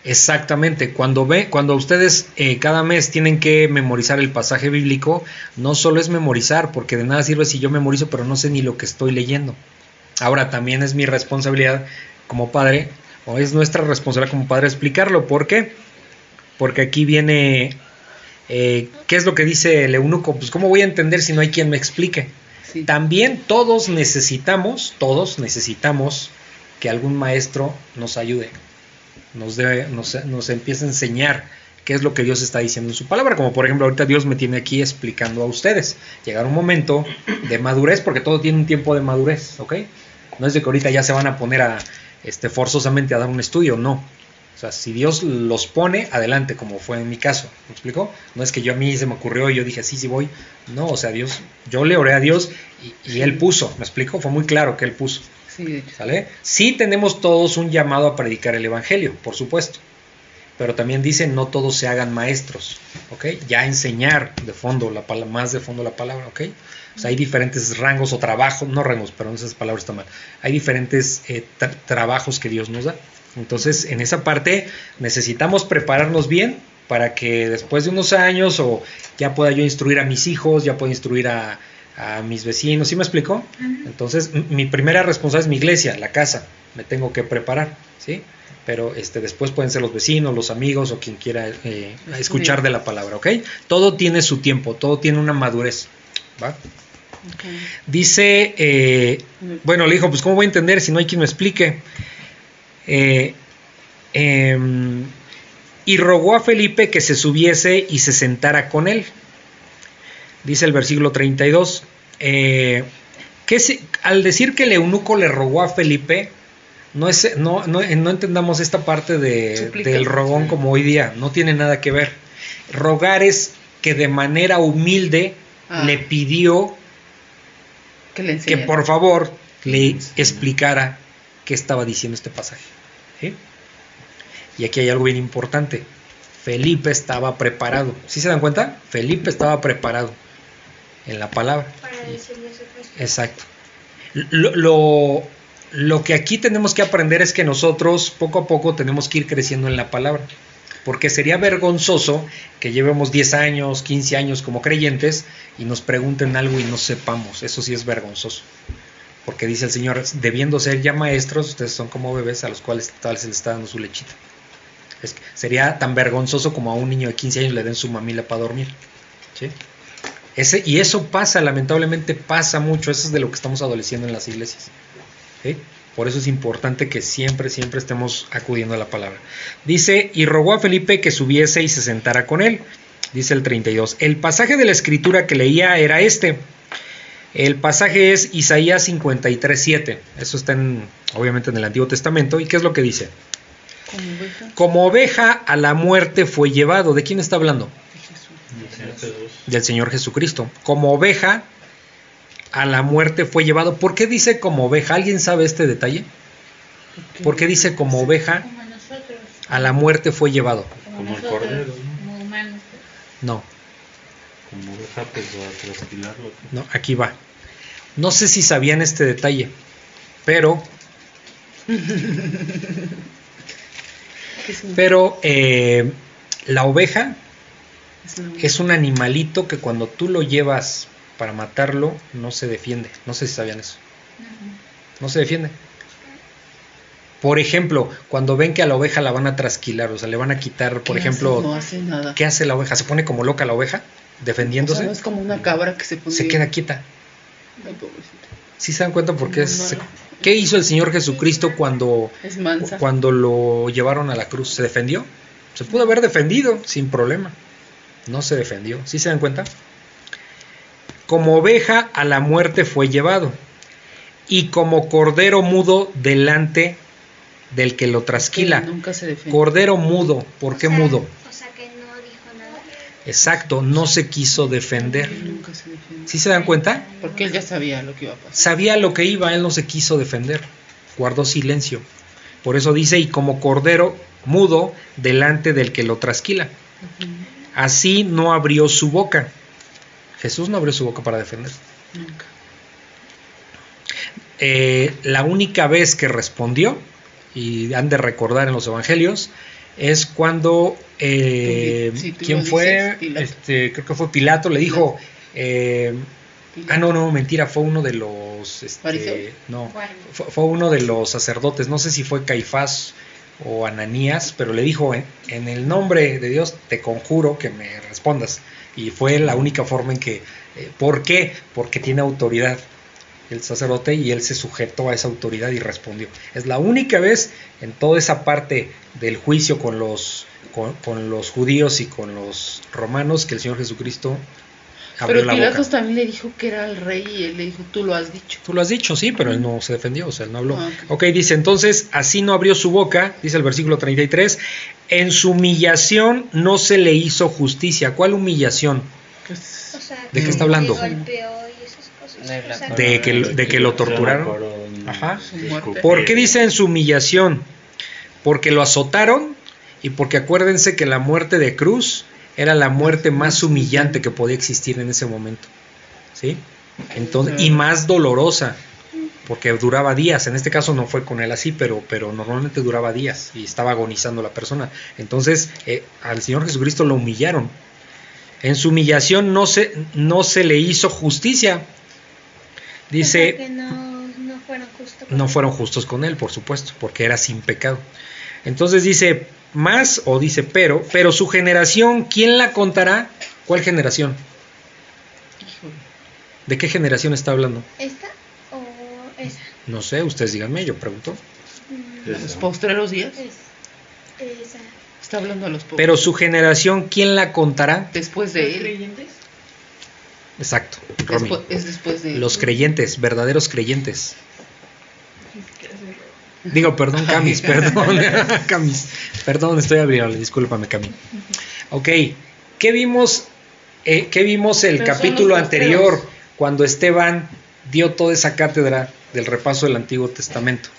Exactamente, cuando ve, cuando ustedes eh, cada mes tienen que memorizar el pasaje bíblico, no solo es memorizar, porque de nada sirve si yo memorizo pero no sé ni lo que estoy leyendo. Ahora también es mi responsabilidad como padre, o es nuestra responsabilidad como padre explicarlo. ¿Por qué? Porque aquí viene, eh, ¿qué es lo que dice el eunuco? Pues ¿cómo voy a entender si no hay quien me explique? También todos necesitamos, todos necesitamos que algún maestro nos ayude, nos, dé- nos, nos empiece a enseñar qué es lo que Dios está diciendo en su palabra. Como por ejemplo ahorita Dios me tiene aquí explicando a ustedes. Llegar un momento de madurez, porque todo tiene un tiempo de madurez, ¿ok? No es de que ahorita ya se van a poner a, este, forzosamente a dar un estudio, no. O sea, si Dios los pone, adelante, como fue en mi caso. ¿Me explico? No es que yo a mí se me ocurrió y yo dije, sí, sí voy. No, o sea, Dios, yo le oré a Dios y, y Él puso. ¿Me explico? Fue muy claro que Él puso. Sí, de hecho. ¿Sale? Sí tenemos todos un llamado a predicar el Evangelio, por supuesto. Pero también dice, no todos se hagan maestros, ¿ok? Ya enseñar de fondo, la más de fondo la palabra, ¿ok? O sea, hay diferentes rangos o trabajos, no rangos, perdón, esas palabras están mal. Hay diferentes eh, tra- trabajos que Dios nos da. Entonces, en esa parte necesitamos prepararnos bien para que después de unos años o ya pueda yo instruir a mis hijos, ya pueda instruir a, a mis vecinos, ¿sí me explico? Entonces, mi primera responsabilidad es mi iglesia, la casa, me tengo que preparar, ¿sí? Pero este, después pueden ser los vecinos, los amigos o quien quiera eh, escuchar de la palabra, ¿ok? Todo tiene su tiempo, todo tiene una madurez, ¿va? Dice, eh, bueno, le dijo, pues ¿cómo voy a entender si no hay quien me explique? Eh, em, y rogó a Felipe que se subiese y se sentara con él. Dice el versículo 32. eh, que si- al decir que el eunuco le rogó a Felipe, no, es, no, no, no entendamos esta parte de, del rogón como hoy día, no tiene nada que ver. Rogar es que de manera humilde Ah. le pidió Que le que enseñe. por favor le explicara qué estaba diciendo este pasaje. ¿sí? Y aquí hay algo bien importante. Felipe estaba preparado. ¿Sí se dan cuenta? Felipe estaba preparado en la palabra. Para. Exacto. Lo, lo, lo que aquí tenemos que aprender es que nosotros poco a poco tenemos que ir creciendo en la palabra. Porque sería vergonzoso que llevemos 10 años, 15 años como creyentes y nos pregunten algo y no sepamos. Eso sí es vergonzoso. Porque dice el Señor, debiendo ser ya maestros, ustedes son como bebés a los cuales tal se les está dando su lechita. Sería tan vergonzoso como a un niño de 15 años le den su mamila para dormir. y eso pasa, lamentablemente pasa mucho, eso es de lo que estamos adoleciendo en las iglesias. Por eso es importante que siempre, siempre estemos acudiendo a la palabra. Dice, y rogó a Felipe que subiese y se sentara con él. Dice el 32. El pasaje de la escritura que leía era este. El pasaje es Isaías 53, 7. Eso está en, obviamente en el Antiguo Testamento. ¿Y qué es lo que dice? Como oveja Como oveja a la muerte fue llevado. ¿De quién está hablando? de Jesús. Del Señor Jesucristo. Como oveja a la muerte fue llevado. ¿Por qué dice como oveja? ¿Alguien sabe este detalle? ¿Por qué dice como oveja a la muerte fue llevado? Como el cordero, ¿no? Como pues a trasquilarlo. no, aquí va. No sé si sabían este detalle, pero, ¿Qué es un- pero eh, la oveja es un animalito que cuando tú lo llevas para matarlo no se defiende. No sé si sabían eso. No se defiende. Por ejemplo, cuando ven que a la oveja la van a trasquilar, o sea, le van a quitar, por ¿Qué ejemplo, hace? No hace nada. ¿qué hace la oveja? ¿Se pone como loca la oveja? O sea, Defendiéndose. no es como una cabra que se pone. se queda quieta. Ay, pobrecita. ¿Sí se dan cuenta por qué? No, es- no. ¿Qué hizo el Señor Jesucristo cuando, Es mansa. cuando lo llevaron a la cruz? ¿Se defendió? Se pudo haber defendido sin problema. No se defendió. ¿Sí se dan cuenta? Como oveja a la muerte fue llevado. Y como cordero mudo delante del que lo trasquila. Nunca se defiende. Cordero mudo. ¿Por qué mudo? O sea que no dijo nada. Exacto, no se quiso defender. ¿Sí se dan cuenta? Porque él ya sabía lo que iba a pasar. Sabía lo que iba, él no se quiso defender. Guardó silencio. Por eso dice, y como cordero mudo delante del que lo trasquila. Así no abrió su boca. Jesús no abrió su boca para defender. Nunca. Eh, la única vez que respondió, y han de recordar en los evangelios, es cuando, eh, Sí, ¿quién fue? dices. Este, creo que fue Pilato, le dijo, eh, Ah, no, no, mentira, fue uno de los... este, no, fue, fue uno de los sacerdotes, no sé si fue Caifás o Ananías, pero le dijo, en, en el nombre de Dios te conjuro que me respondas. Y fue la única forma en que... eh, ¿Por qué? Porque tiene autoridad el sacerdote y él se sujetó a esa autoridad y respondió. Es la única vez en toda esa parte del juicio con los, con, con los judíos y con los romanos que el Señor Jesucristo abrió Pero la Pilatos boca. también le dijo que era el rey y él le dijo, tú lo has dicho. Tú lo has dicho, sí, pero él no se defendió, o sea, él no habló. Ah, ok, dice, entonces, así no abrió su boca, dice el versículo 33, en su humillación no se le hizo justicia. ¿Cuál humillación? Pues, O sea, ¿De qué está hablando? le golpeó y esas cosas. De que, de que lo torturaron. Ajá. ¿Por qué dice en su humillación? Porque lo azotaron y porque acuérdense que la muerte de cruz era la muerte más humillante que podía existir en ese momento. ¿Sí? Entonces, y más dolorosa, porque duraba días. En este caso no fue con él así, pero, pero normalmente duraba días y estaba agonizando la persona. Entonces, eh, al Señor Jesucristo lo humillaron. En su humillación no se, no se le hizo justicia. Dice, que no, no fueron justos. no fueron justos con él, por supuesto, porque era sin pecado. Entonces dice más o dice pero, pero su generación, ¿quién la contará? ¿Cuál generación? híjole. ¿De qué generación está hablando? ¿Esta o esa? No sé, ustedes díganme, yo pregunto. Mm, Los postreros días. es- esa. Está hablando de los pobres. Pero su generación, ¿quién la contará? Después de él. Exacto, Romy. Es después de él. Los creyentes, verdaderos creyentes. Digo, perdón, Camis, perdón, Camis, perdón, estoy abriendo, discúlpame, Camis. Ok, ¿qué vimos, eh, ¿qué vimos el Pero capítulo anterior cuando Esteban dio toda esa cátedra del repaso del Antiguo Testamento?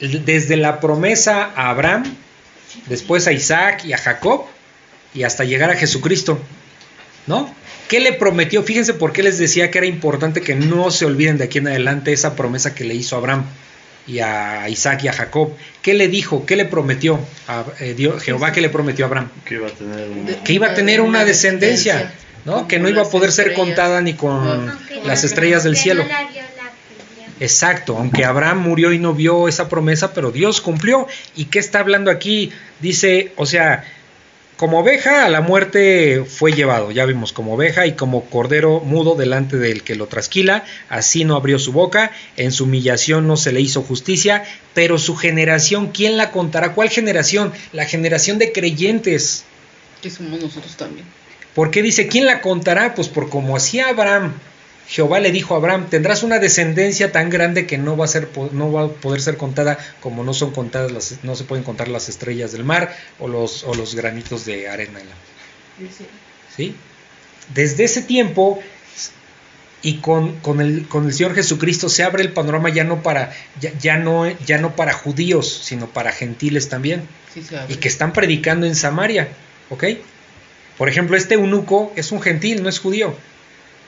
Desde la promesa a Abraham, después a Isaac y a Jacob, y hasta llegar a Jesucristo, ¿no? ¿Qué le prometió? Fíjense por qué les decía que era importante que no se olviden de aquí en adelante esa promesa que le hizo Abraham y a Isaac y a Jacob. ¿Qué le dijo? ¿Qué le prometió a eh, Dios, Jehová? ¿Qué le prometió a Abraham? Que iba a tener un... De- Que iba a tener una descendencia, ¿no? Que no iba a poder ser contada ni con las estrellas del cielo. Exacto, aunque Abraham murió y no vio esa promesa, pero Dios cumplió. ¿Y qué está hablando aquí? Dice, o sea, como oveja a la muerte fue llevado, ya vimos, como oveja y como cordero mudo delante del que lo trasquila, así no abrió su boca, en su humillación no se le hizo justicia, pero su generación, ¿quién la contará? ¿Cuál generación? La generación de creyentes. Que somos nosotros también. ¿Por qué dice quién la contará? Pues por como hacía Abraham. Jehová le dijo a Abraham, tendrás una descendencia tan grande que no va a ser no va a poder ser contada como no son contadas las no se pueden contar las estrellas del mar o los o los granitos de arena. en la- ¿Sí? Desde ese tiempo y con, con el, con el Señor Jesucristo se abre el panorama ya no para ya, ya no ya no para judíos, sino para gentiles también Sí, y que están predicando en Samaria, ¿ok? Por ejemplo, este eunuco es un gentil, no es judío.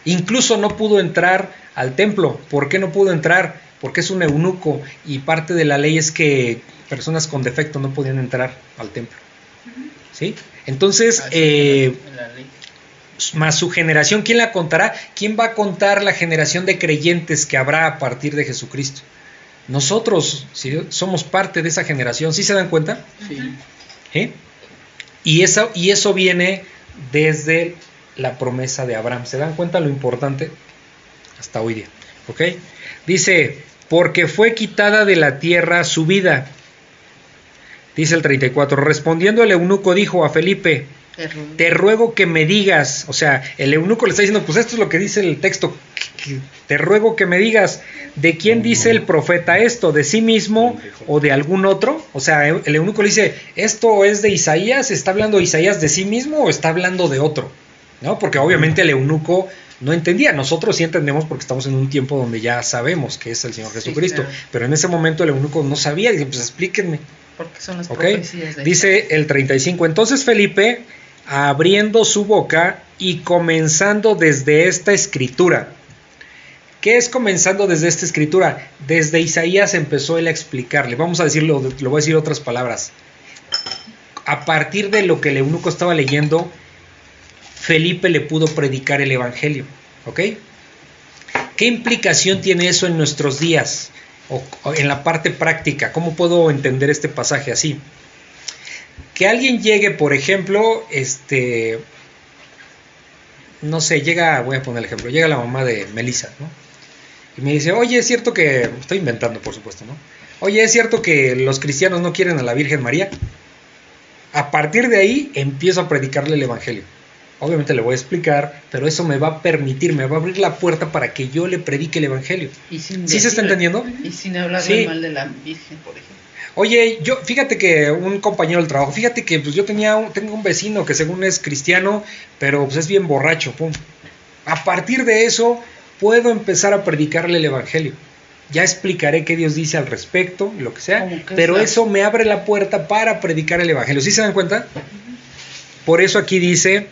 Incluso no pudo entrar al templo. ¿Por qué no pudo entrar? Porque es un eunuco y parte de la ley es que personas con defecto no podían entrar al templo. ¿Sí? Entonces, Así eh, más su generación, ¿quién la contará? ¿Quién va a contar la generación de creyentes que habrá a partir de Jesucristo? Nosotros ¿sí? somos parte de esa generación, ¿sí se dan cuenta? Sí. ¿Eh? Y, eso, y eso viene desde la promesa de Abraham. ¿Se dan cuenta lo importante? Hasta hoy día. ¿Ok? Dice, porque fue quitada de la tierra su vida. Dice el 34. Respondiendo el eunuco dijo a Felipe, te ruego que me digas, o sea, el eunuco le está diciendo, pues esto es lo que dice el texto, te ruego que me digas, ¿de quién dice el profeta esto? ¿De sí mismo o de algún otro? O sea, el eunuco le dice, ¿esto es de Isaías? ¿Está hablando Isaías de sí mismo o está hablando de otro? ¿No? Porque obviamente el eunuco no entendía, nosotros sí entendemos porque estamos en un tiempo donde ya sabemos que es el Señor Sí, Jesucristo, claro. pero en ese momento el eunuco no sabía, dice, pues explíquenme. Porque son las ¿Ok? profecías de Dice el 35. Entonces Felipe, abriendo su boca y comenzando desde esta escritura. ¿Qué es comenzando desde esta escritura? Desde Isaías empezó él a explicarle. Vamos a decirlo, lo voy a decir otras palabras. A partir de lo que el eunuco estaba leyendo, Felipe le pudo predicar el evangelio. ¿Ok? ¿Qué implicación tiene eso en nuestros días? O, en la parte práctica. ¿Cómo puedo entender este pasaje así? Que alguien llegue, por ejemplo, este, no sé, llega, voy a poner el ejemplo, llega la mamá de Melissa, ¿no? Y me dice, oye, es cierto que, estoy inventando, por supuesto, ¿no? Oye, es cierto que los cristianos no quieren a la Virgen María. A partir de ahí empiezo a predicarle el Evangelio. Obviamente le voy a explicar, pero eso me va a permitir, me va a abrir la puerta para que yo le predique el Evangelio. Y sin ¿Sí se está entendiendo? Y sin hablar Sí. mal de la Virgen, por ejemplo. Oye, yo, fíjate que un compañero del trabajo, fíjate que pues yo tenía un, tengo un vecino que según es cristiano, pero pues es bien borracho, pum. A partir de eso puedo empezar a predicarle el evangelio. Ya explicaré qué Dios dice al respecto, lo que sea, que pero eso me abre la puerta para predicar el evangelio. ¿Sí se dan cuenta? Por eso aquí dice,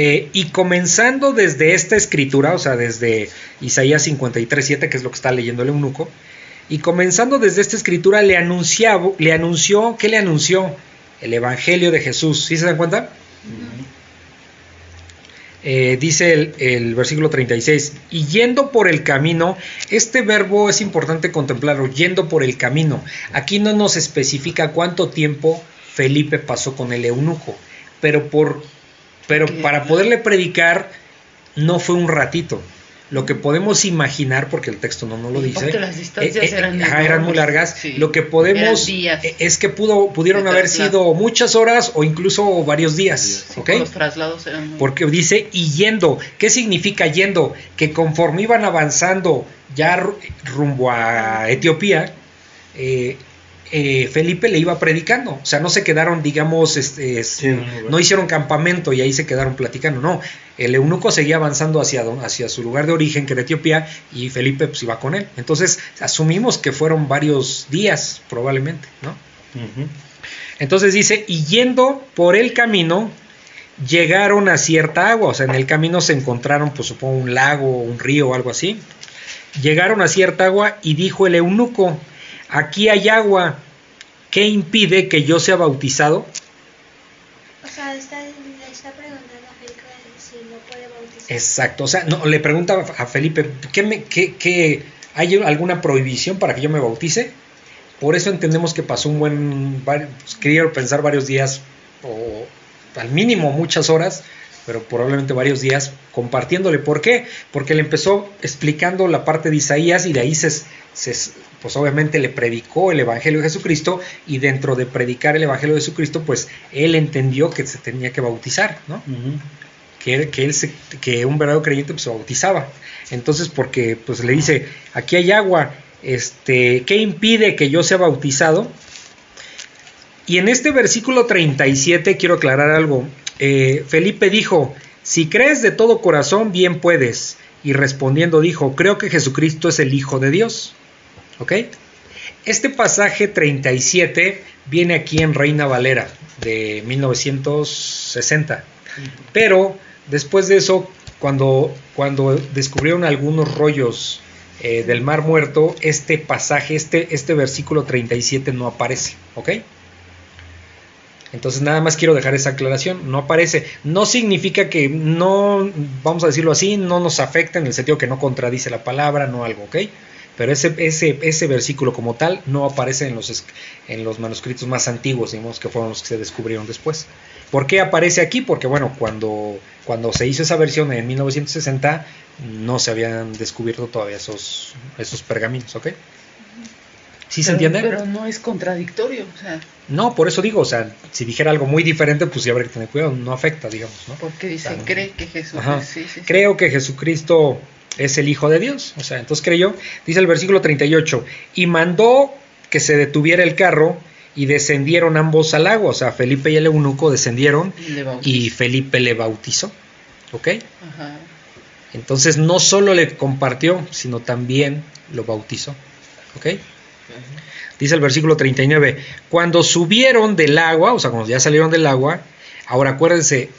eh, y comenzando desde esta escritura, o sea, desde Isaías 53.7, que es lo que está leyendo el eunuco, y comenzando desde esta escritura le, anunciaba, le anunció, ¿qué le anunció? El Evangelio de Jesús. ¿Sí se dan cuenta? Eh, dice el, el versículo 36, y yendo por el camino, este verbo es importante contemplarlo, yendo por el camino. Aquí no nos especifica cuánto tiempo Felipe pasó con el eunuco, pero, por, pero para poderle predicar no fue un ratito. Lo que podemos imaginar, porque el texto no nos lo dice, Porque las distancias eh, eh, eran ajá, eran muy largas. sí. Lo que podemos días. eh, es que pudo, pudieron haber sido muchas horas o incluso varios días. Sí, ¿ok? Los traslados eran muy- Porque dice y yendo. ¿Qué significa yendo? Que conforme iban avanzando ya ru- rumbo a Etiopía, eh, eh, Felipe le iba predicando. O sea, no se quedaron, digamos, este, Sí, no hicieron campamento y ahí se quedaron platicando. No, el eunuco seguía avanzando hacia, hacia su lugar de origen, que era Etiopía, y Felipe pues iba con él. Entonces, asumimos que fueron varios días, probablemente, ¿no? Entonces dice, y yendo por el camino, llegaron a cierta agua, o sea, en el camino se encontraron, pues supongo, un lago, un río o algo así. Llegaron a cierta agua y dijo el eunuco, aquí hay agua, ¿qué impide que yo sea bautizado? O sea, está, le está preguntando a Felipe si lo puede bautizar. Exacto, o sea, no, le pregunta a Felipe, ¿qué me, qué, qué- ¿hay alguna prohibición para que yo me bautice? Por eso entendemos que pasó un buen, pues, quiero pensar varios días, o al mínimo muchas horas, pero probablemente varios días compartiéndole. ¿Por qué? Porque le empezó explicando la parte de Isaías y de ahí se, se- pues obviamente le predicó el Evangelio de Jesucristo y dentro de predicar el Evangelio de Jesucristo, pues él entendió que se tenía que bautizar, ¿no? Que, que él se- que un verdadero creyente pues, se bautizaba. Entonces, porque pues le dice, aquí hay agua, este, ¿qué impide que yo sea bautizado? Y en este versículo 37 quiero aclarar algo. Eh, Felipe dijo, si crees de todo corazón, bien puedes. Y respondiendo dijo, creo que Jesucristo es el Hijo de Dios. ¿Ok? Este pasaje 37 viene aquí en Reina Valera de 1960. Pero después de eso, cuando, cuando descubrieron algunos rollos eh, del Mar Muerto, este pasaje, este, este versículo 37 no aparece. ¿Ok? Entonces nada más quiero dejar esa aclaración, no aparece, no significa que no, vamos a decirlo así, no nos afecta en el sentido que no contradice la palabra, no algo, ¿ok? Pero ese, ese, ese versículo como tal no aparece en los, en los manuscritos más antiguos, digamos que fueron los que se descubrieron después. ¿Por qué aparece aquí? Porque bueno, cuando, cuando se hizo esa versión en 1960 no se habían descubierto todavía esos, esos pergaminos, ¿ok? ¿Sí se entiende? Pero no es contradictorio, o sea, No, por eso digo, o sea, si dijera algo muy diferente, pues sí habría que tener cuidado, no afecta, digamos, ¿no? porque dice, cree que sí, sí, sí. Creo que Jesucristo es el Hijo de Dios, o sea, entonces creyó, dice el versículo 38, y mandó que se detuviera el carro y descendieron ambos al agua, o sea, Felipe y el eunuco descendieron Y Felipe le bautizó, ¿ok? Ajá. Entonces no solo le compartió, sino también lo bautizó, ¿ok? Dice el versículo 39, cuando subieron del agua, o sea, cuando ya salieron del agua, ahora acuérdense,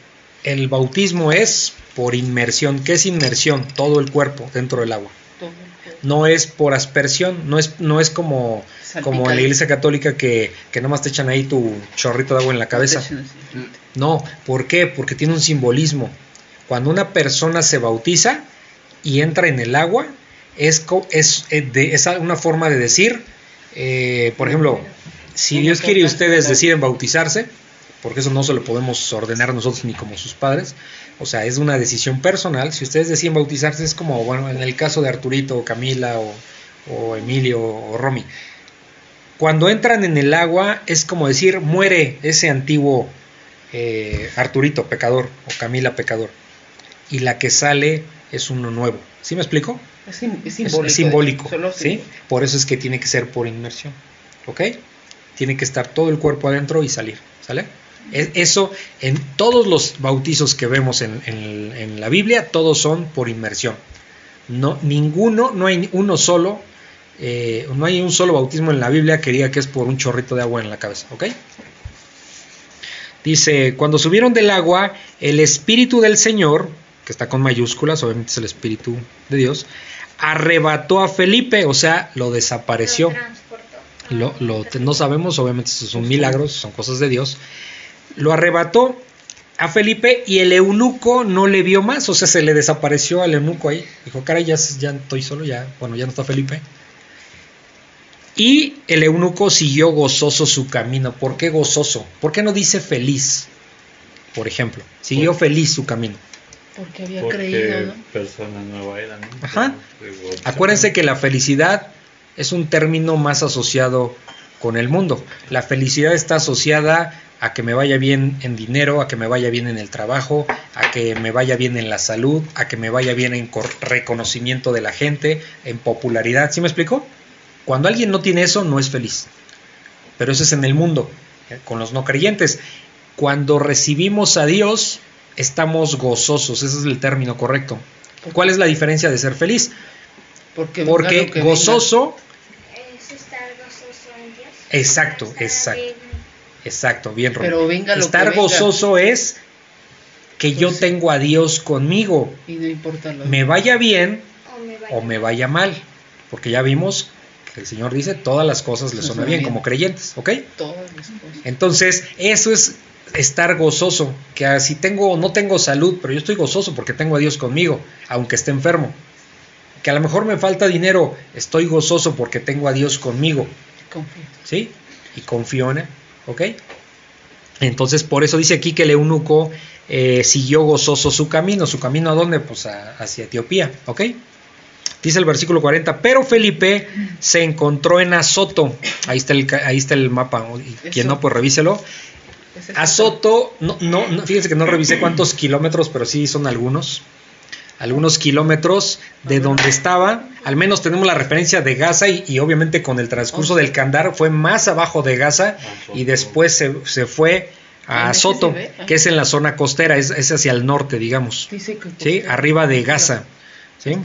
el bautismo es por inmersión. ¿Qué es inmersión? Todo el cuerpo dentro del agua. No es por aspersión, no es, no es como, como en la iglesia católica que, que nomás te echan ahí tu chorrito de agua en la cabeza. No, ¿por qué? Porque tiene un simbolismo. Cuando una persona se bautiza, y entra en el agua, es, es, eh, de- es una forma de decir, eh, por ejemplo, si Dios quiere y ustedes deciden bautizarse, porque eso no se lo podemos ordenar nosotros ni como sus padres, o sea, es una decisión personal, si ustedes deciden bautizarse es como, bueno, en el caso de Arturito o Camila o, o Emilio o Romy, cuando entran en el agua es como decir, muere ese antiguo eh, Arturito pecador o Camila pecador, y la que sale es uno nuevo. ¿Sí me explico? Es, sim- es Es- simbólico. es simbólico, solo ¿sí? simbólico. Por eso es que tiene que ser por inmersión, ¿ok? Tiene que estar todo el cuerpo adentro y salir, ¿sale? Es- Eso, en todos los bautizos que vemos en, en- en la Biblia, todos son por inmersión. No, ninguno, no hay uno solo, eh, no hay un solo bautismo en la Biblia que diga que es por un chorrito de agua en la cabeza, ¿ok? Dice, cuando subieron del agua, el Espíritu del Señor, que está con mayúsculas, obviamente es el Espíritu de Dios, arrebató a Felipe, o sea, lo desapareció. Lo. Lo, no sabemos, obviamente estos son milagros, son cosas de Dios. Lo arrebató a Felipe y el eunuco no le vio más, o sea, se le desapareció al eunuco ahí. Dijo, caray, ya, ya estoy solo, ya, bueno, ya no está Felipe. Y el eunuco siguió gozoso su camino. ¿Por qué gozoso? ¿Por qué no dice feliz? Por ejemplo, siguió Por- feliz su camino. Porque había Porque creído, ¿no? persona nueva era, ¿no? Ajá. Acuérdense que la felicidad es un término más asociado con el mundo. La felicidad está asociada a que me vaya bien en dinero, a que me vaya bien en el trabajo, a que me vaya bien en la salud, a que me vaya bien en reconocimiento de la gente, en popularidad. ¿Sí me explico? Cuando alguien no tiene eso, no es feliz. Pero eso es en el mundo, eh, con los no creyentes. Cuando recibimos a Dios, estamos gozosos. Ese es el término correcto. ¿Cuál es la diferencia de ser feliz? Porque, venga. gozoso, Es estar gozoso en Dios. Exacto, exacto. Exacto, bien, Ron. Pero venga lo Estar que venga. gozoso es que yo Pues- tengo a Dios conmigo, Y no importa lo me vaya bien O me vaya o me vaya mal, porque ya vimos que el Señor dice todas las cosas le Nos son bien bien. como creyentes, ¿ok? todas las cosas. Entonces, eso es estar gozoso, que ah, si tengo no tengo salud, pero yo estoy gozoso porque tengo a Dios conmigo, aunque esté enfermo. Que a lo mejor me falta dinero, estoy gozoso porque tengo a Dios conmigo, Confío. ¿sí? Y confío en él, ¿ok? Entonces, por eso dice aquí que el eunuco eh, siguió gozoso su camino. ¿Su camino a dónde? Pues a- hacia Etiopía, ¿ok? Dice el versículo 40, pero Felipe se encontró en Azoto. Ahí está el, ahí está el mapa. Y quien no, pues revíselo. Azoto, no, no, no, fíjense que no revisé cuántos kilómetros, pero sí son algunos. Algunos kilómetros de donde estaba. Al menos tenemos la referencia de Gaza y, y obviamente con el transcurso del Candar fue más abajo de Gaza y después se, se fue a. Ah. que es en la zona costera, es, es hacia el norte, digamos. ¿Sí? Arriba de Gaza. ¿Sí?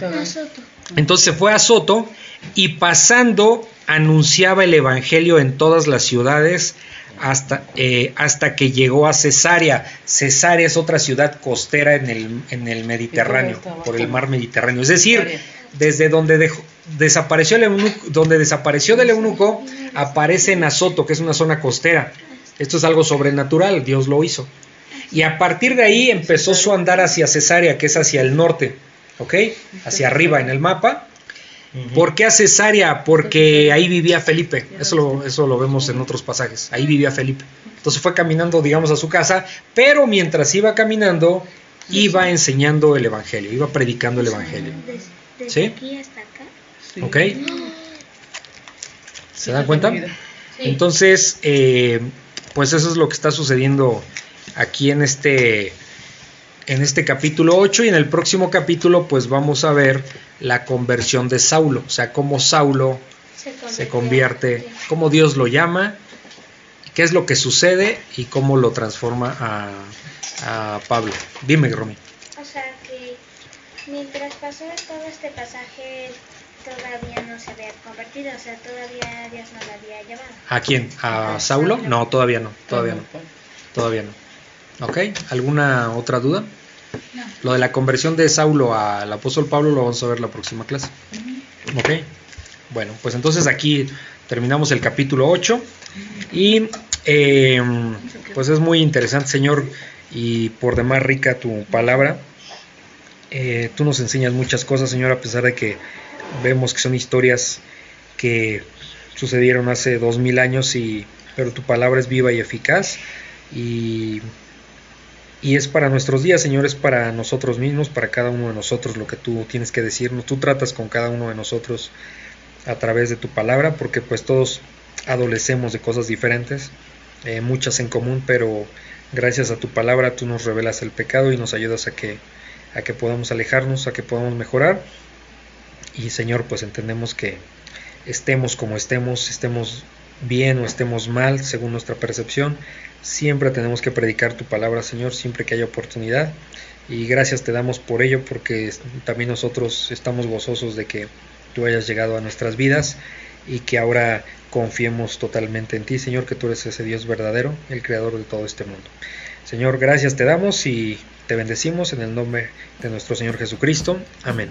Entonces se fue a Soto y pasando anunciaba el Evangelio en todas las ciudades hasta, eh, hasta que llegó a Cesarea. Cesarea es otra ciudad costera en el, en el Mediterráneo, por el mar Mediterráneo. Es decir, desde donde dejó- desapareció el eunuco, donde desapareció del eunuco, aparece en Azoto, que es una zona costera. Esto es algo sobrenatural, Dios lo hizo. Y a partir de ahí empezó su andar hacia Cesarea, que es hacia el norte, ¿ok? Hacia arriba en el mapa. ¿Por qué a Cesarea? Porque ahí vivía Felipe. Eso lo, eso lo vemos en otros pasajes. Ahí vivía Felipe. Entonces fue caminando, digamos, a su casa, pero mientras iba caminando, iba enseñando el Evangelio, iba predicando el Evangelio. ¿Sí? aquí hasta acá. ¿Ok? ¿Se dan cuenta? Entonces, eh, pues eso es lo que está sucediendo aquí en este, en este capítulo 8 y en el próximo capítulo pues vamos a ver la conversión de Saulo, o sea, cómo Saulo se convierte, cómo Dios lo llama, qué es lo que sucede y cómo lo transforma a, a Pablo. Dime, Romy. O sea que mientras pasó todo este pasaje todavía no se había convertido, o sea, todavía Dios no la había llamado. ¿A quién? ¿A Saulo? No, todavía no, todavía no. Todavía no. ¿Ok? ¿Alguna otra duda? Lo de la conversión de Saulo al apóstol Pablo lo vamos a ver la próxima clase. ¿Ok? Bueno, pues entonces aquí terminamos el capítulo 8 y eh, pues es muy interesante, Señor, y por demás rica tu palabra. Eh, tú nos enseñas muchas cosas, Señor, a pesar de que vemos que son historias que sucedieron hace dos mil años, y, pero tu palabra es viva y eficaz. Y, y es para nuestros días, Señor, es para nosotros mismos, para cada uno de nosotros lo que tú tienes que decirnos. Tú tratas con cada uno de nosotros a través de tu palabra, porque pues todos adolecemos de cosas diferentes, eh, muchas en común, pero gracias a tu palabra tú nos revelas el pecado y nos ayudas a que, a que podamos alejarnos, a que podamos mejorar. Y Señor, pues entendemos que estemos como estemos, estemos bien o estemos mal según nuestra percepción, siempre tenemos que predicar tu palabra, Señor, siempre que haya oportunidad. Y gracias te damos por ello, porque también nosotros estamos gozosos de que tú hayas llegado a nuestras vidas y que ahora confiemos totalmente en ti, Señor, que tú eres ese Dios verdadero, el creador de todo este mundo. Señor, gracias te damos y te bendecimos en el nombre de nuestro Señor Jesucristo. Amén.